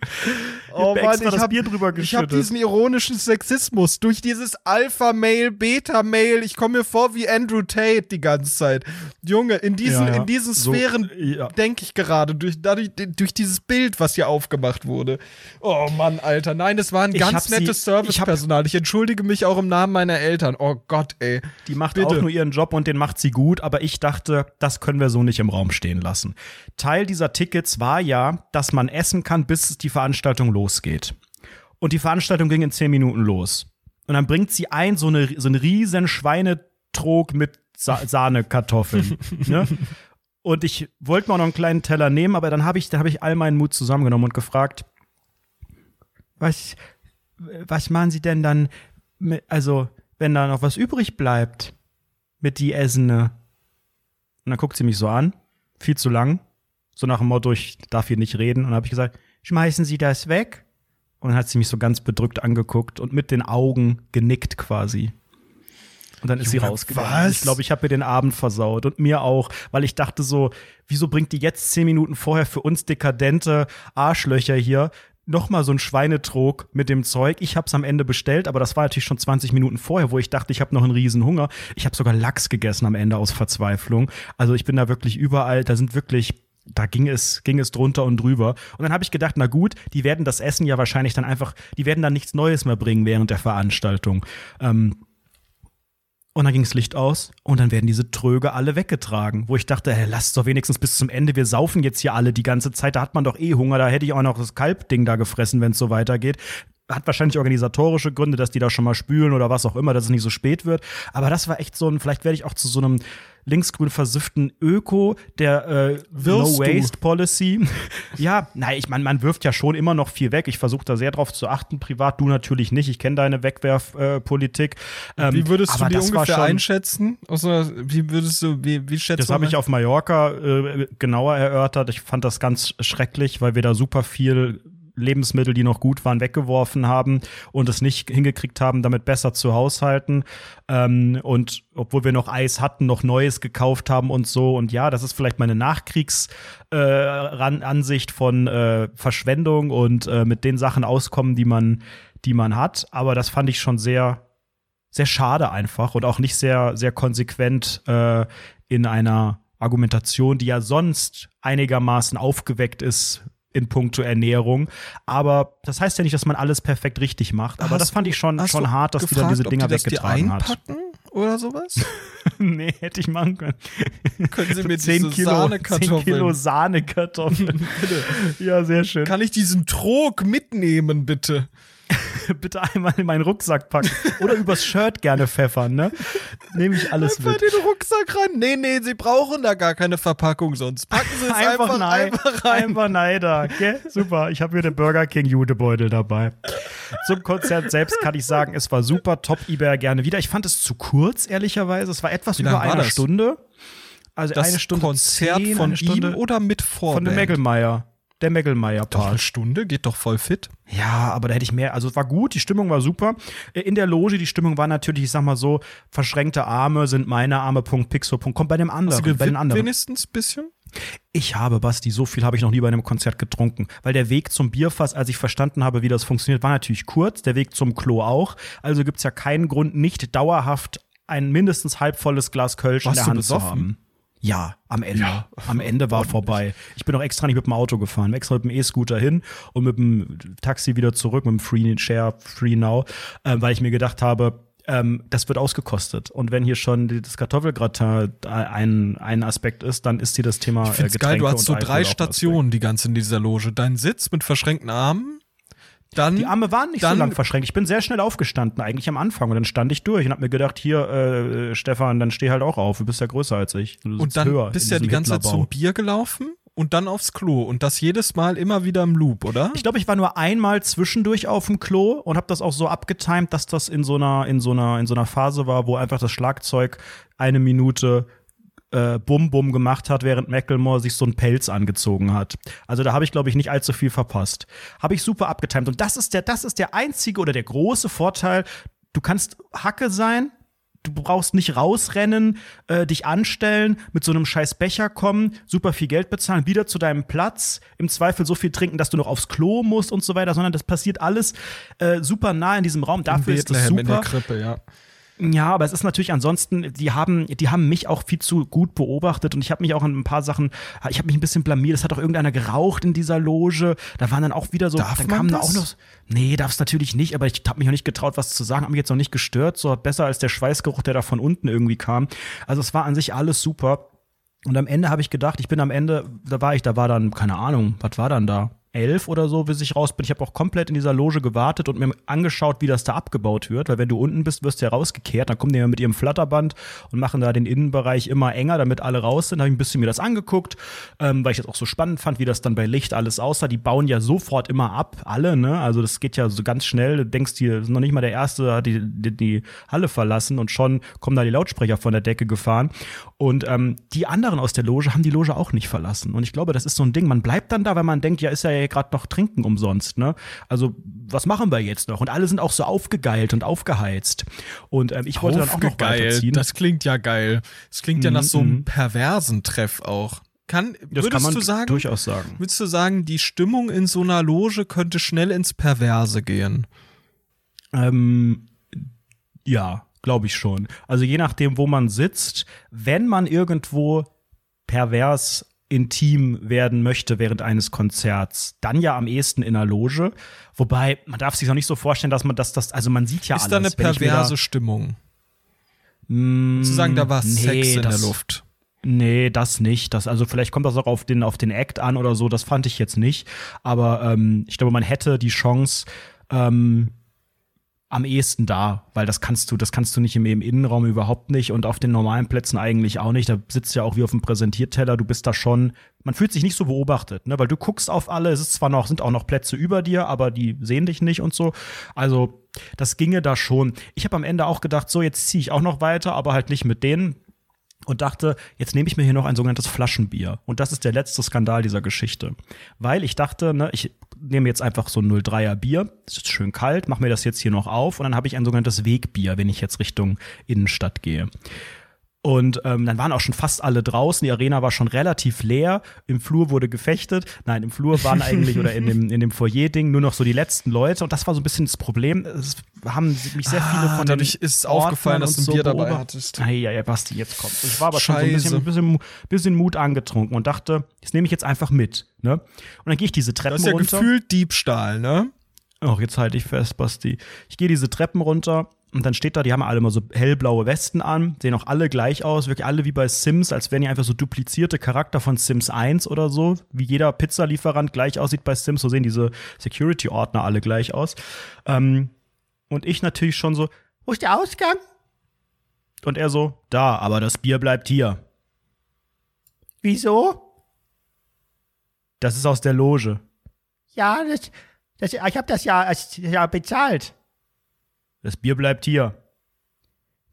Oh mir Mann, ich das hab, Bier drüber ich habe geschüttet. diesen ironischen Sexismus durch dieses Alpha-Mail, Beta-Mail. Ich komme mir vor wie Andrew Tate die ganze Zeit. Junge, in diesen, Ja, ja. in diesen So, Sphären ja. denke ich gerade, durch, dadurch, durch dieses Bild, was hier aufgemacht wurde. Oh Mann, Alter. Nein, das war ein Ich ganz nettes ich Servicepersonal. Ich entschuldige mich auch im Namen meiner Eltern. Oh Gott, ey. Die macht Bitte. auch nur ihren Job und den macht sie gut, aber ich dachte, das können wir so nicht im Raum stehen lassen. Teil dieser Tickets war ja, dass man essen kann, bis die Veranstaltung losgeht. Und die Veranstaltung ging in zehn Minuten los. Und dann bringt sie ein so, eine, so einen riesen Schweinetrog mit Sa Sahnekartoffeln. ne? Und ich wollte auch noch einen kleinen Teller nehmen, aber dann habe ich, hab ich all meinen Mut zusammengenommen und gefragt, was, was machen Sie denn dann, mit, also wenn da noch was übrig bleibt mit die Essene? Und dann guckt sie mich so an, viel zu lang, so nach dem Motto, ich darf hier nicht reden. Und dann habe ich gesagt, schmeißen Sie das weg? Und dann hat sie mich so ganz bedrückt angeguckt und mit den Augen genickt quasi. Und dann ist sie Junge, rausgegangen. was? Ich glaube, ich habe mir den Abend versaut und mir auch, weil ich dachte so, wieso bringt die jetzt zehn Minuten vorher für uns dekadente Arschlöcher hier noch mal so ein Schweinetrog mit dem Zeug. Ich habe es am Ende bestellt, aber das war natürlich schon 20 Minuten vorher, wo ich dachte, ich habe noch einen riesen Hunger. Ich habe sogar Lachs gegessen am Ende aus Verzweiflung. Also ich bin da wirklich überall, da sind wirklich da ging es, ging es drunter und drüber. Und dann habe ich gedacht, na gut, die werden das Essen ja wahrscheinlich dann einfach, die werden dann nichts Neues mehr bringen während der Veranstaltung. Ähm, und dann ging das Licht aus und dann werden diese Tröge alle weggetragen, wo ich dachte, hey, lasst doch wenigstens bis zum Ende, wir saufen jetzt hier alle die ganze Zeit, da hat man doch eh Hunger, da hätte ich auch noch das Kalbding da gefressen, wenn es so weitergeht. Hat wahrscheinlich organisatorische Gründe, dass die da schon mal spülen oder was auch immer, dass es nicht so spät wird. Aber das war echt so ein, vielleicht werde ich auch zu so einem linksgrün versifften Öko der äh, No du? Waste Policy. ja, nein, ich meine, man wirft ja schon immer noch viel weg. Ich versuche da sehr drauf zu achten, privat. Du natürlich nicht. Ich kenne deine Wegwerfpolitik. Ähm, Wie würdest du die ungefähr schon- einschätzen? Also, wie würdest du, wie, wie schätzt Das habe ich auf Mallorca äh, genauer erörtert. Ich fand das ganz schrecklich, weil wir da super viel Lebensmittel, die noch gut waren, weggeworfen haben und es nicht hingekriegt haben, damit besser zu haushalten. Ähm, und obwohl wir noch Eis hatten, noch Neues gekauft haben und so. Und ja, das ist vielleicht meine Nachkriegsansicht äh, von äh, Verschwendung und äh, mit den Sachen auskommen, die man, die man hat. Aber das fand ich schon sehr, sehr schade einfach und auch nicht sehr, sehr konsequent äh, in einer Argumentation, die ja sonst einigermaßen aufgeweckt ist in puncto Ernährung. Aber das heißt ja nicht, dass man alles perfekt richtig macht. Aber Hast das fand ich schon, schon hart, dass die dann gefragt, diese Dinger die das weggetragen hat. einpacken oder sowas? nee, hätte ich machen können. Können Sie mir 10 diese Kilo, 10 Sahnekartoffeln- Kilo Sahnekartoffeln. ja, sehr schön. Kann ich diesen Trog mitnehmen, bitte? Bitte einmal in meinen Rucksack packen. Oder übers Shirt gerne pfeffern, ne? Nehme ich alles Einfach mit. den Rucksack rein. Nee, nee, Sie brauchen da gar keine Verpackung sonst. Packen Sie es einfach, nein, einfach rein. Einfach nein da. Okay? Super. Ich habe hier den Burger King Judebeutel dabei. Zum Konzert selbst kann ich sagen, es war super. Top eBay gerne wieder. Ich fand es zu kurz, ehrlicherweise. Es war etwas über eine? Stunde. Also Das eine Stunde Konzert zehn, von eine Stunde ihm oder mit von Vorband? dem Meggelmeier. Der Doch, Meggelmeier-Part. eine Stunde geht doch voll fit. Ja, aber da hätte ich mehr. Also es war gut, die Stimmung war super. Äh, In der Loge, die Stimmung war natürlich, ich sag mal so, verschränkte Arme sind meine Arme, Punkt, Pixel, Punkt. Kommt bei dem anderen, bei den anderen. wenigstens ein bisschen? Ich habe, Basti, so viel habe ich noch nie bei einem Konzert getrunken. Weil der Weg zum Bierfass, als ich verstanden habe, wie das funktioniert, war natürlich kurz. Der Weg zum Klo auch. Also gibt's ja keinen Grund, nicht dauerhaft ein mindestens halbvolles Glas Kölsch in Warst der du Hand zu haben. Ja, am Ende. am Ende war vorbei. Ich bin auch extra nicht mit dem Auto gefahren, extra mit dem E-Scooter hin und mit dem Taxi wieder zurück, mit dem Free Share, Free Now, äh, weil ich mir gedacht habe, ähm, das wird ausgekostet. Und wenn hier schon das Kartoffelgratin ein, ein Aspekt ist, dann ist hier das Thema Ich find's äh, geil, Getränke du hast so drei. Stationen die ganze in dieser Loge. Dein Sitz mit verschränkten Armen, dann Die Arme waren nicht Dann- so lang verschränkt. Ich bin sehr schnell aufgestanden, eigentlich am Anfang. Und dann stand ich durch und hab mir gedacht, hier, äh, Stefan, dann steh halt auch auf. Du bist ja größer als ich. Du und dann höher bist ja die ganze Zeit zum Bier gelaufen und dann aufs Klo und das jedes Mal immer wieder im Loop, oder? Ich glaube, ich war nur einmal zwischendurch auf dem Klo und habe das auch so abgetimt, dass das in so einer in so einer in so einer Phase war, wo einfach das Schlagzeug eine Minute äh, Bum Bum gemacht hat, während Macklemore sich so einen Pelz angezogen hat. Also da habe ich glaube ich nicht allzu viel verpasst. Habe ich super abgetimt und das ist der das ist der einzige oder der große Vorteil. Du kannst Hacke sein, du brauchst nicht rausrennen, äh, dich anstellen, mit so einem scheiß Becher kommen, super viel Geld bezahlen, wieder zu deinem Platz, im Zweifel so viel trinken, dass du noch aufs Klo musst und so weiter, sondern das passiert alles äh, super nah in diesem Raum. Dafür ist das Bethlehem in der super. Krippe, ja. Ja, aber es ist natürlich ansonsten, die haben, die haben mich auch viel zu gut beobachtet und ich habe mich auch an ein paar Sachen, ich habe mich ein bisschen blamiert. Es hat auch irgendeiner geraucht in dieser Loge. Da waren dann auch wieder so, Darf dann kamen da auch noch, nee, darf's natürlich nicht, aber ich habe mich auch nicht getraut, was zu sagen, habe mich jetzt noch nicht gestört, so besser als der Schweißgeruch, der da von unten irgendwie kam. Also es war an sich alles super. Und am Ende habe ich gedacht, ich bin am Ende, da war ich, da war dann, keine Ahnung, was war dann da? Elf oder so, bis ich raus bin. Ich habe auch komplett in dieser Loge gewartet und mir angeschaut, wie das da abgebaut wird. Weil wenn du unten bist, wirst du ja rausgekehrt. Dann kommen die ja mit ihrem Flatterband und machen da den Innenbereich immer enger, damit alle raus sind. Da habe ich ein bisschen mir das angeguckt, ähm, weil ich das auch so spannend fand, wie das dann bei Licht alles aussah. Die bauen ja sofort immer ab, alle, ne? Also das geht ja so ganz schnell. Du denkst, hier noch nicht mal der Erste, hat die, die, die Halle verlassen und schon kommen da die Lautsprecher von der Decke gefahren. Und ähm, die anderen aus der Loge haben die Loge auch nicht verlassen. Und ich glaube, das ist so ein Ding. Man bleibt dann da, weil man denkt, ja, ist ja gerade noch trinken umsonst, ne? Also, was machen wir jetzt noch? Und alle sind auch so aufgegeilt und aufgeheizt. Und ähm, ich wollte dann auch noch weiterziehen. Das klingt ja geil. Das klingt ja nach so einem mhm. perversen Treff auch. Kann, das würdest kann man du sagen, durchaus sagen. würdest du sagen, die Stimmung in so einer Loge könnte schnell ins Perverse gehen? Ähm, ja, glaube ich schon. Also je nachdem, wo man sitzt, wenn man irgendwo pervers intim werden möchte während eines Konzerts, dann ja am ehesten in einer Loge. Wobei, man darf sich auch nicht so vorstellen, dass man das, das also man sieht ja ist alles. da eine perverse Stimmung? Mm, Zu sagen, da war nee, Sex in das- der Luft. Nee, das nicht. Das, also vielleicht kommt das auch auf den, auf den Act an oder so, das fand ich jetzt nicht. Aber ähm, ich glaube, man hätte die Chance ähm, am ehesten da, weil das kannst du, das kannst du nicht im, im Innenraum überhaupt nicht und auf den normalen Plätzen eigentlich auch nicht. Da sitzt ja auch wie auf dem Präsentierteller, du bist da schon, man fühlt sich nicht so beobachtet, ne? Weil du guckst auf alle, es ist zwar noch, sind auch noch Plätze über dir, aber die sehen dich nicht und so. Also, das ginge da schon. Ich habe am Ende auch gedacht, so, jetzt ziehe ich auch noch weiter, aber halt nicht mit denen und dachte, jetzt nehme ich mir hier noch ein sogenanntes Flaschenbier. Und das ist der letzte Skandal dieser Geschichte. Weil ich dachte, ne, ich nehme jetzt einfach so ein 03er Bier, es ist schön kalt, mache mir das jetzt hier noch auf und dann habe ich ein sogenanntes Wegbier, wenn ich jetzt Richtung Innenstadt gehe. Und ähm, dann waren auch schon fast alle draußen. Die Arena war schon relativ leer. Im Flur wurde gefechtet. Nein, im Flur waren eigentlich oder in dem, in dem Foyer-Ding nur noch so die letzten Leute. Und das war so ein bisschen das Problem. Es haben mich sehr viele Ah, von dadurch den ist aufgefallen, Ordnern dass du ein so Bier dabei beobachtet. hattest. Ei, ja, ja, Basti, jetzt kommt. Ich war aber schon so ein Scheiße. bisschen, bisschen, bisschen Mut angetrunken und dachte, das nehme ich jetzt einfach mit. Ne? Und dann gehe ich diese Treppen Das ist ja runter. gefühlt Diebstahl, ne? Ach, jetzt halte ich fest, Basti. Ich gehe diese Treppen runter und dann steht da, die haben alle immer so hellblaue Westen an, sehen auch alle gleich aus, wirklich alle wie bei Sims, als wären die einfach so duplizierte Charakter von Sims 1 oder so, wie jeder Pizzalieferant gleich aussieht bei Sims, so sehen diese Security-Ordner alle gleich aus. Ähm, und ich natürlich schon so, wo ist der Ausgang? Und er so, da, aber das Bier bleibt hier. Wieso? Das ist aus der Loge. Ja, das, das, ich habe das ja, als- ja bezahlt. Das Bier bleibt hier.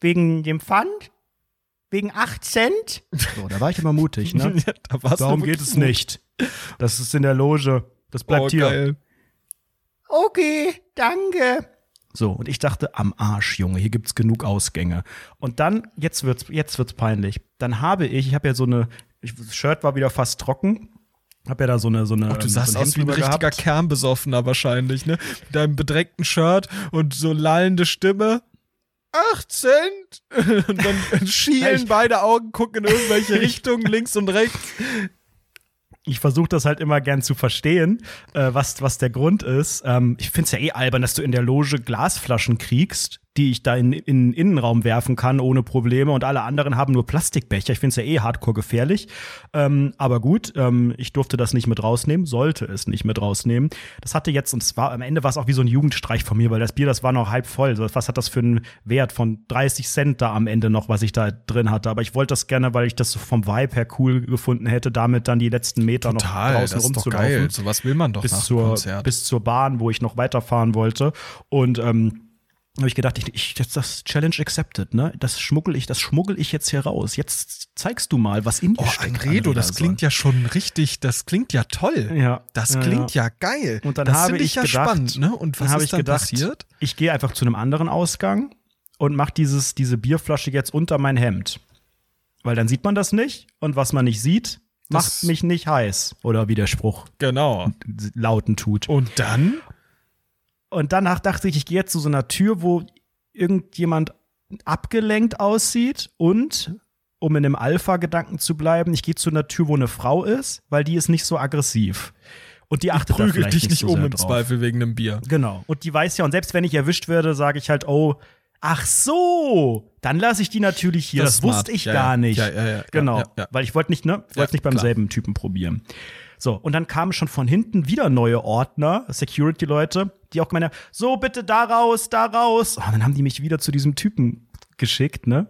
Wegen dem Pfand? Wegen 8 Cent? So, da war ich immer mutig, ne? Ja, da Darum geht es nicht. Das ist in der Loge. Das bleibt oh, hier. Geil. Okay, danke. So, und ich dachte, am Arsch, Junge, hier gibt's genug Ausgänge. Und dann, jetzt wird's, jetzt wird's peinlich. Dann habe ich, ich habe ja so eine, ich, das Shirt war wieder fast trocken. Hab ja da so eine, so eine. Ach, du ähm, sahst so aus wie ein richtiger gehabt. Kernbesoffener wahrscheinlich, ne? Mit deinem bedreckten Shirt und so lallende Stimme. Acht Cent! Und dann schielen beide Augen, gucken in irgendwelche Richtungen, links und rechts. ich versuche das halt immer gern zu verstehen, äh, was, was der Grund ist. Ähm, ich find's ja eh albern, dass du in der Loge Glasflaschen kriegst, die ich da in, in den Innenraum werfen kann ohne Probleme und alle anderen haben nur Plastikbecher. Ich find's ja eh hardcore gefährlich. Ähm, aber gut, ähm, ich durfte das nicht mit rausnehmen, sollte es nicht mit rausnehmen. Das hatte jetzt, und zwar am Ende war es auch wie so ein Jugendstreich von mir, weil das Bier, das war noch halb voll. So, Was hat das für einen Wert von 30 Cent da am Ende noch, was ich da drin hatte? Aber ich wollte das gerne, weil ich das so vom Vibe her cool gefunden hätte, damit dann die letzten Meter noch draußen rumzulaufen Sowas will man doch bis nach zur, Konzert. bis zur Bahn, wo ich noch weiterfahren wollte. Und ähm, habe ich gedacht, ich, ich das, das Challenge accepted, ne? Das schmuggel ich, das schmuggel ich jetzt hier raus. Jetzt zeigst du mal, was in dir Oh, steckt. Anredo, an das klingt ja schon richtig, das klingt ja toll. Ja. Das Ja, klingt ja, geil. Und dann das habe ich ja gedacht, spannend, ne? Und was dann habe ist ich dann gedacht, passiert? ich gehe einfach zu einem anderen Ausgang und mache dieses diese Bierflasche jetzt unter mein Hemd, weil dann sieht man das nicht und was man nicht sieht, macht Das- mich nicht heiß oder wie der Spruch Genau. lauten tut. Und dann? Und danach dachte ich, ich gehe jetzt zu so einer Tür, wo irgendjemand abgelenkt aussieht und um in dem Alpha-Gedanken zu bleiben, ich gehe zu einer Tür, wo eine Frau ist, weil die ist nicht so aggressiv. Und die achtet da Prügel dich nicht nicht so um im drauf. Zweifel wegen einem Bier. Genau. Und die weiß ja, und selbst wenn ich erwischt werde, sage ich halt, oh, ach so, dann lasse ich die natürlich hier. Das Das, wusste ich Ja, gar ja. nicht. Ja, ja, ja, genau. Weil ich wollte nicht, ne? Ich wollte nicht beim klar. selben Typen probieren. So, und dann kamen schon von hinten wieder neue Ordner, Security-Leute, die auch gemeint haben, so bitte da raus, da raus. Und dann haben die mich wieder zu diesem Typen geschickt, ne?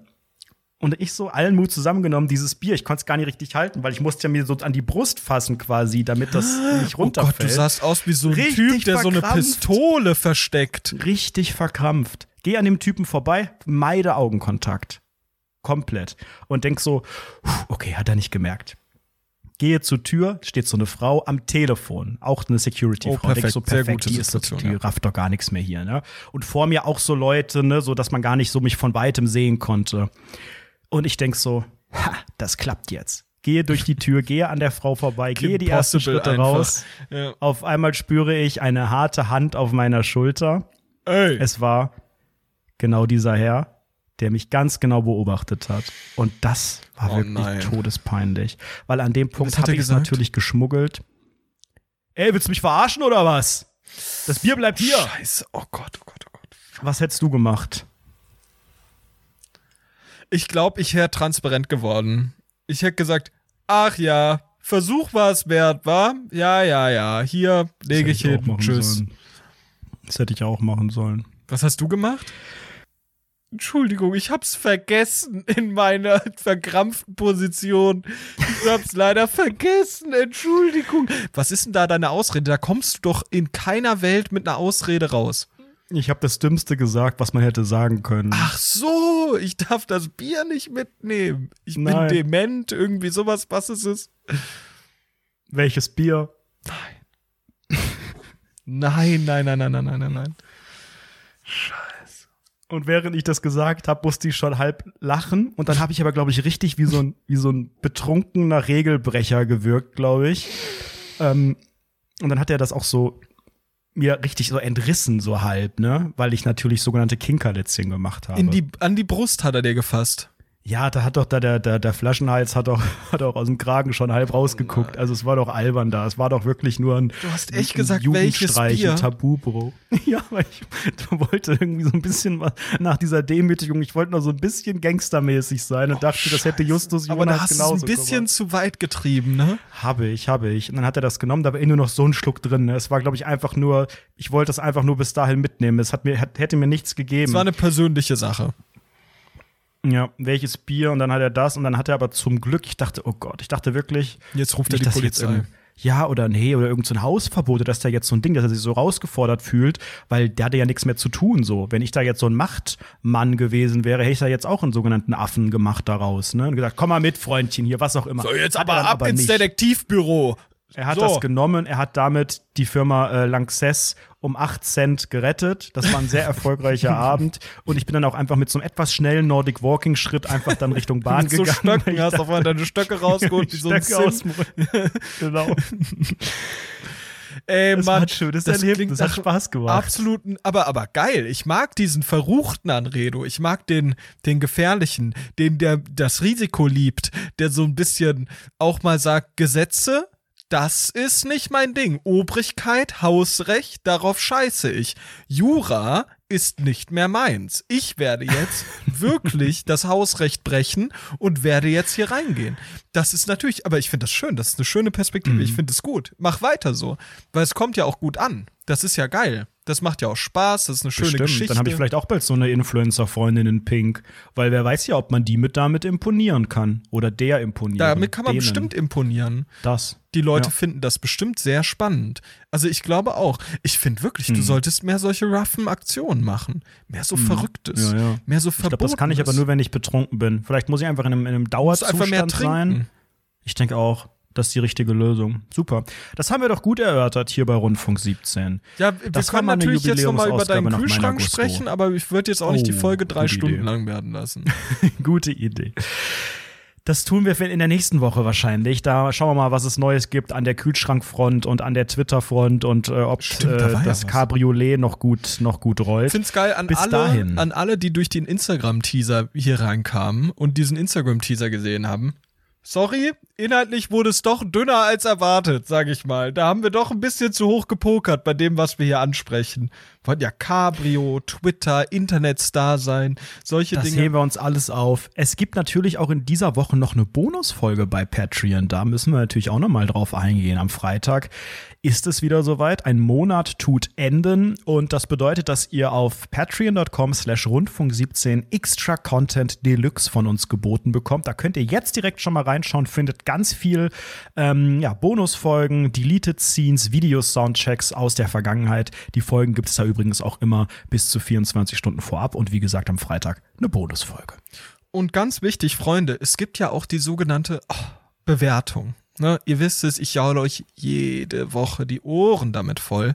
Und ich so allen Mut zusammengenommen, dieses Bier, ich konnte es gar nicht richtig halten, weil ich musste ja mir so an die Brust fassen quasi, damit das nicht Oh Gott, runterfällt. du sahst aus wie so ein Richtig Typ, der so eine verkrampft. Pistole versteckt. richtig verkrampft. Geh an dem Typen vorbei, meide Augenkontakt. Komplett. Und denk so, okay, hat er nicht gemerkt. Gehe zur Tür, steht so eine Frau am Telefon, auch eine Security-Frau. Oh, perfekt, so, sehr perfekt, gute die, ist Situation, die ja. rafft doch gar nichts mehr hier. Ne? Und vor mir auch so Leute, ne, so dass man gar nicht so mich von weitem sehen konnte. Und ich denk so, ha, das klappt jetzt. Gehe durch die Tür, gehe an der Frau vorbei, gehe die ersten Schritte einfach. raus. Ja. Auf einmal spüre ich eine harte Hand auf meiner Schulter. Ey. Es war genau dieser Herr, der mich ganz genau beobachtet hat. Und das war Oh wirklich nein. todespeinlich. Weil an dem Punkt habe ich es natürlich geschmuggelt. Ey, willst du mich verarschen oder was? Das Bier bleibt hier. Scheiße. Oh Gott, oh Gott, oh Gott. Was hättest du gemacht? Ich glaube, ich wäre transparent geworden. Ich hätte gesagt, ach ja, Versuch war es wert, war? Ja, ja, ja. Hier lege ich hin. Tschüss. Sollen. Das hätte ich auch machen sollen. Was hast du gemacht? Entschuldigung, ich hab's vergessen in meiner verkrampften Position. Ich hab's leider vergessen. Entschuldigung. Was ist denn da deine Ausrede? Da kommst du doch in keiner Welt mit einer Ausrede raus. Ich habe das Dümmste gesagt, was man hätte sagen können. Ach so, ich darf das Bier nicht mitnehmen. Ich Nein. bin dement, irgendwie sowas. Was ist es? Welches Bier? Nein, nein, nein, nein, nein, nein, nein, nein. Und während ich das gesagt habe, musste ich schon halb lachen. Und dann habe ich aber, glaube ich, richtig wie so ein, wie so ein betrunkener Regelbrecher gewirkt, glaube ich. Ähm, und dann hat er das auch so mir richtig so entrissen, so halb, ne? Weil ich natürlich sogenannte Kinkerlitzchen gemacht habe. In die, an die Brust hat er dir gefasst. Ja, da hat doch da der, der, der Flaschenhals hat doch, hat doch aus dem Kragen schon halb rausgeguckt. Also es war doch albern da. Es war doch wirklich nur ein Du hast echt ein gesagt, welches Bier? ein Tabubruch. Ja, weil ich wollte irgendwie so ein bisschen was nach dieser Demütigung, ich wollte noch so ein bisschen gangstermäßig sein und dachte, das hätte Justus Jonas Oh, Aber da hast du es genauso ein bisschen gemacht. zu weit getrieben, ne? Habe ich, habe ich. Und dann hat er das genommen, da war eh nur noch so ein Schluck drin. Ne? Es war, glaube ich, einfach nur, ich wollte es einfach nur bis dahin mitnehmen. Es hat mir, hat, hätte mir nichts gegeben. Es war eine persönliche Sache. Ja, welches Bier und dann hat er das und dann hat er aber zum Glück, ich dachte, oh Gott, ich dachte wirklich, Jetzt ruft er die Polizei. ja oder nee oder irgend so Hausverbot, oder dass der jetzt so ein Ding, dass er sich so rausgefordert fühlt, weil der hatte ja nichts mehr zu tun so. Wenn ich da jetzt so ein Machtmann gewesen wäre, hätte ich da jetzt auch einen sogenannten Affen gemacht daraus, ne? Und gesagt, komm mal mit, Freundchen, hier, was auch immer. So, jetzt er aber ab ins nicht. Detektivbüro. Er hat So. das genommen, er hat damit die Firma äh, Lanxess um 8 Cent gerettet. Das war ein sehr erfolgreicher Abend. Und ich bin dann auch einfach mit so einem etwas schnellen Nordic Walking Schritt einfach dann Richtung Bahn Mit so gegangen. weil Stöcken hast auf einmal deine Stöcke rausgeholt, wie so ein Sim. dem Rücken. Genau. Ey, Das Mann, war ein schönes Erlebnis, klingt das hat Spaß gemacht. Absoluten, aber, aber geil. Ich mag diesen verruchten Anredo. Ich mag den, den gefährlichen, den, der das Risiko liebt, der so ein bisschen auch mal sagt, Gesetze, das ist nicht mein Ding. Obrigkeit, Hausrecht, darauf scheiße ich. Jura ist nicht mehr meins. Ich werde jetzt wirklich das Hausrecht brechen und werde jetzt hier reingehen. Das ist natürlich, aber ich finde das schön. Das ist eine schöne Perspektive. Ich finde es gut. Mach weiter so. Weil es kommt ja auch gut an. Das ist ja geil. Das macht ja auch Spaß. Das ist eine schöne Bestimmt. Geschichte. Dann habe ich vielleicht auch bald so eine Influencer-Freundin in Pink. Weil wer weiß ja, ob man die mit damit imponieren kann. Oder der imponieren. Damit kann man Denen. bestimmt imponieren. Das. Die Leute Ja. finden das bestimmt sehr spannend. Also ich glaube auch. Ich finde wirklich, Hm. du solltest mehr solche roughen Aktionen machen. Mehr so Verrücktes. Ja, ja. Mehr so Ich glaube, das kann ich aber nur, wenn ich betrunken bin. Vielleicht muss ich einfach in einem, in einem Dauerzustand sein. Ich denke auch. Das ist die richtige Lösung. Super. Das haben wir doch gut erörtert hier bei Rundfunk 17. Ja, wir Das können natürlich jetzt nochmal über deinen Kühlschrank sprechen, aber ich würde jetzt auch nicht die Oh, Folge drei Stunden Idee. lang werden lassen. Gute Idee. Das tun wir in der nächsten Woche wahrscheinlich. Da schauen wir mal, was es Neues gibt an der Kühlschrankfront und an der Twitterfront und äh, ob Stimmt, äh, ja das was. Cabriolet noch gut, noch gut rollt. Ich find's geil an Bis alle, dahin. an alle, die durch den Instagram-Teaser hier reinkamen und diesen Instagram-Teaser gesehen haben. Sorry, inhaltlich wurde es doch dünner als erwartet, sag ich mal. Da haben wir doch ein bisschen zu hoch gepokert bei dem, was wir hier ansprechen. Wollen ja Cabrio, Twitter, Internetstar sein, solche Das Dinge. heben wir uns alles auf. Es gibt natürlich auch in dieser Woche noch eine Bonusfolge bei Patreon. Da müssen wir natürlich auch noch mal drauf eingehen. Am Freitag ist es wieder soweit. Ein Monat tut enden und das bedeutet, dass ihr auf patreon.com slash rundfunk 17 extra Content Deluxe von uns geboten bekommt. Da könnt ihr jetzt direkt schon mal reinschauen, findet ganz viel ähm, ja, Bonusfolgen, Deleted Scenes, Videos, Soundchecks aus der Vergangenheit. Die Folgen gibt es da übrigens auch immer bis zu 24 Stunden vorab und wie gesagt am Freitag eine Bonusfolge. Und ganz wichtig, Freunde, es gibt ja auch die sogenannte oh, Bewertung. Ne, ihr wisst es, ich jaule euch jede Woche die Ohren damit voll.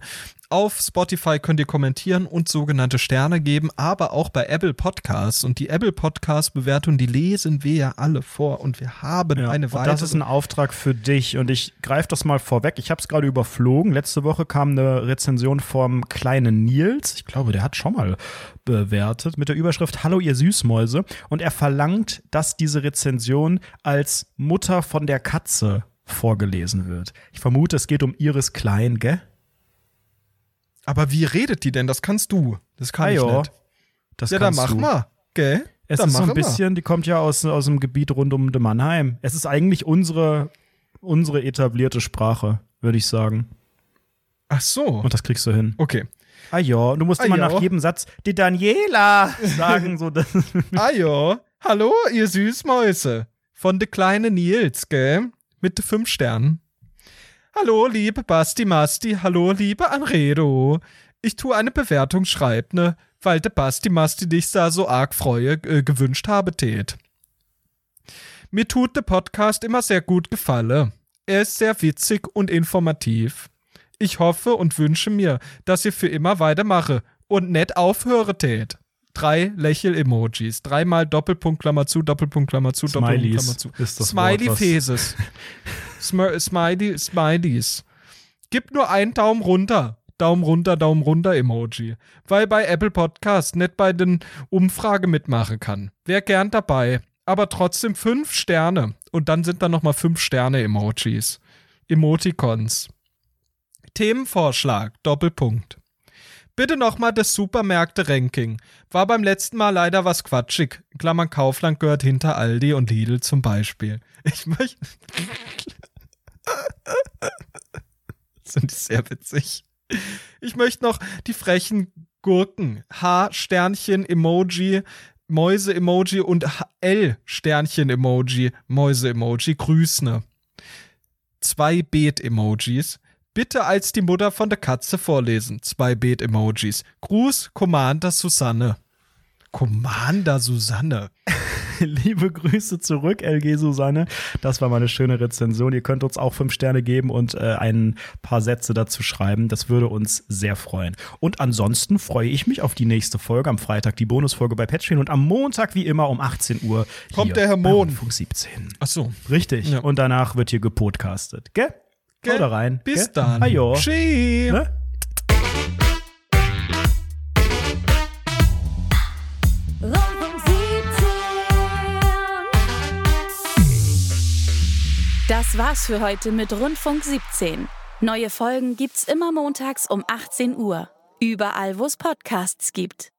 Auf Spotify könnt ihr kommentieren und sogenannte Sterne geben, aber auch bei Apple Podcasts. Und die Apple Podcast-Bewertung, die lesen wir ja alle vor und wir haben Ja, eine und weitere. das ist ein Auftrag für dich und ich greife das mal vorweg. Ich habe es gerade überflogen. Letzte Woche kam eine Rezension vom kleinen Nils. Ich glaube, der hat schon mal bewertet mit der Überschrift Hallo ihr Süßmäuse und er verlangt, dass diese Rezension als Mutter von der Katze vorgelesen wird. Ich vermute, es geht um Iris Klein, gell? aber wie redet die denn? Das kannst du. Das kann Ah, ich nicht. Das Ja, dann mach du. mal. Gell? Es dann ist so ein mal. bisschen, die kommt ja aus, aus dem Gebiet rund um de Mannheim. Es ist eigentlich unsere, unsere etablierte Sprache, würde ich sagen. Ach so. Und das kriegst du hin. Okay. Ah ja, du musst Ah immer nach jedem Satz die Daniela sagen. So, das, Ah ja, hallo ihr Süßmäuse. Von de kleine Nils, gell? Mit fünf Sternen. Hallo, liebe Basti Masti, hallo, liebe Anredo. Ich tu eine Bewertung schreib, ne, weil de Basti Masti dich da so arg freue, äh, gewünscht habe tät. Mir tut de Podcast immer sehr gut gefalle. Er ist sehr witzig und informativ. Ich hoffe und wünsche mir, dass ihr für immer weitermache und nett aufhöre tät. Drei Lächel-Emojis. Dreimal Doppelpunkt, Klammer zu, Doppelpunkt, Klammer zu, Doppelpunkt, Smileys Klammer zu. ist das Smiley Wort, was- Faces. Smir Smiley, Smileys. Gib nur einen Daumen runter. Daumen runter, Daumen runter Emoji. Weil bei Apple Podcast nicht bei den Umfrage mitmachen kann. Wär gern dabei. Aber trotzdem fünf Sterne. Und dann sind da nochmal fünf Sterne Emojis. Emoticons. Themenvorschlag, Doppelpunkt. Bitte nochmal das Supermärkte-Ranking. War beim letzten Mal leider was quatschig. Klammern Kaufland gehört hinter Aldi und Lidl zum Beispiel. Ich möchte. finde ich sehr witzig. Ich möchte noch die frechen Gurken, H-Sternchen-Emoji, Mäuse-Emoji und L-Sternchen-Emoji, Mäuse-Emoji grüßne. Zwei Beet-Emojis. Bitte als die Mutter von der Katze vorlesen. Zwei Beet-Emojis. Gruß, Commander Susanne. Commander Susanne. liebe Grüße zurück, LG Susanne. Das war mal eine schöne Rezension. Ihr könnt uns auch fünf Sterne geben und äh, ein paar Sätze dazu schreiben. Das würde uns sehr freuen. Und ansonsten freue ich mich auf die nächste Folge. Am Freitag die Bonusfolge bei Patreon und am Montag wie immer um 18 Uhr Kommt der Herr Mohn. Rundfunk 17. Ach so. Richtig. Ja. Und danach wird hier gepodcastet. Gell? Gell? Haut da rein. Bis Gell? dann. Ajo. Tschüss. Ne? Rundfunk 17. Das war's für heute mit Rundfunk 17. Neue Folgen gibt's immer montags um 18 Uhr. Überall, wo es Podcasts gibt.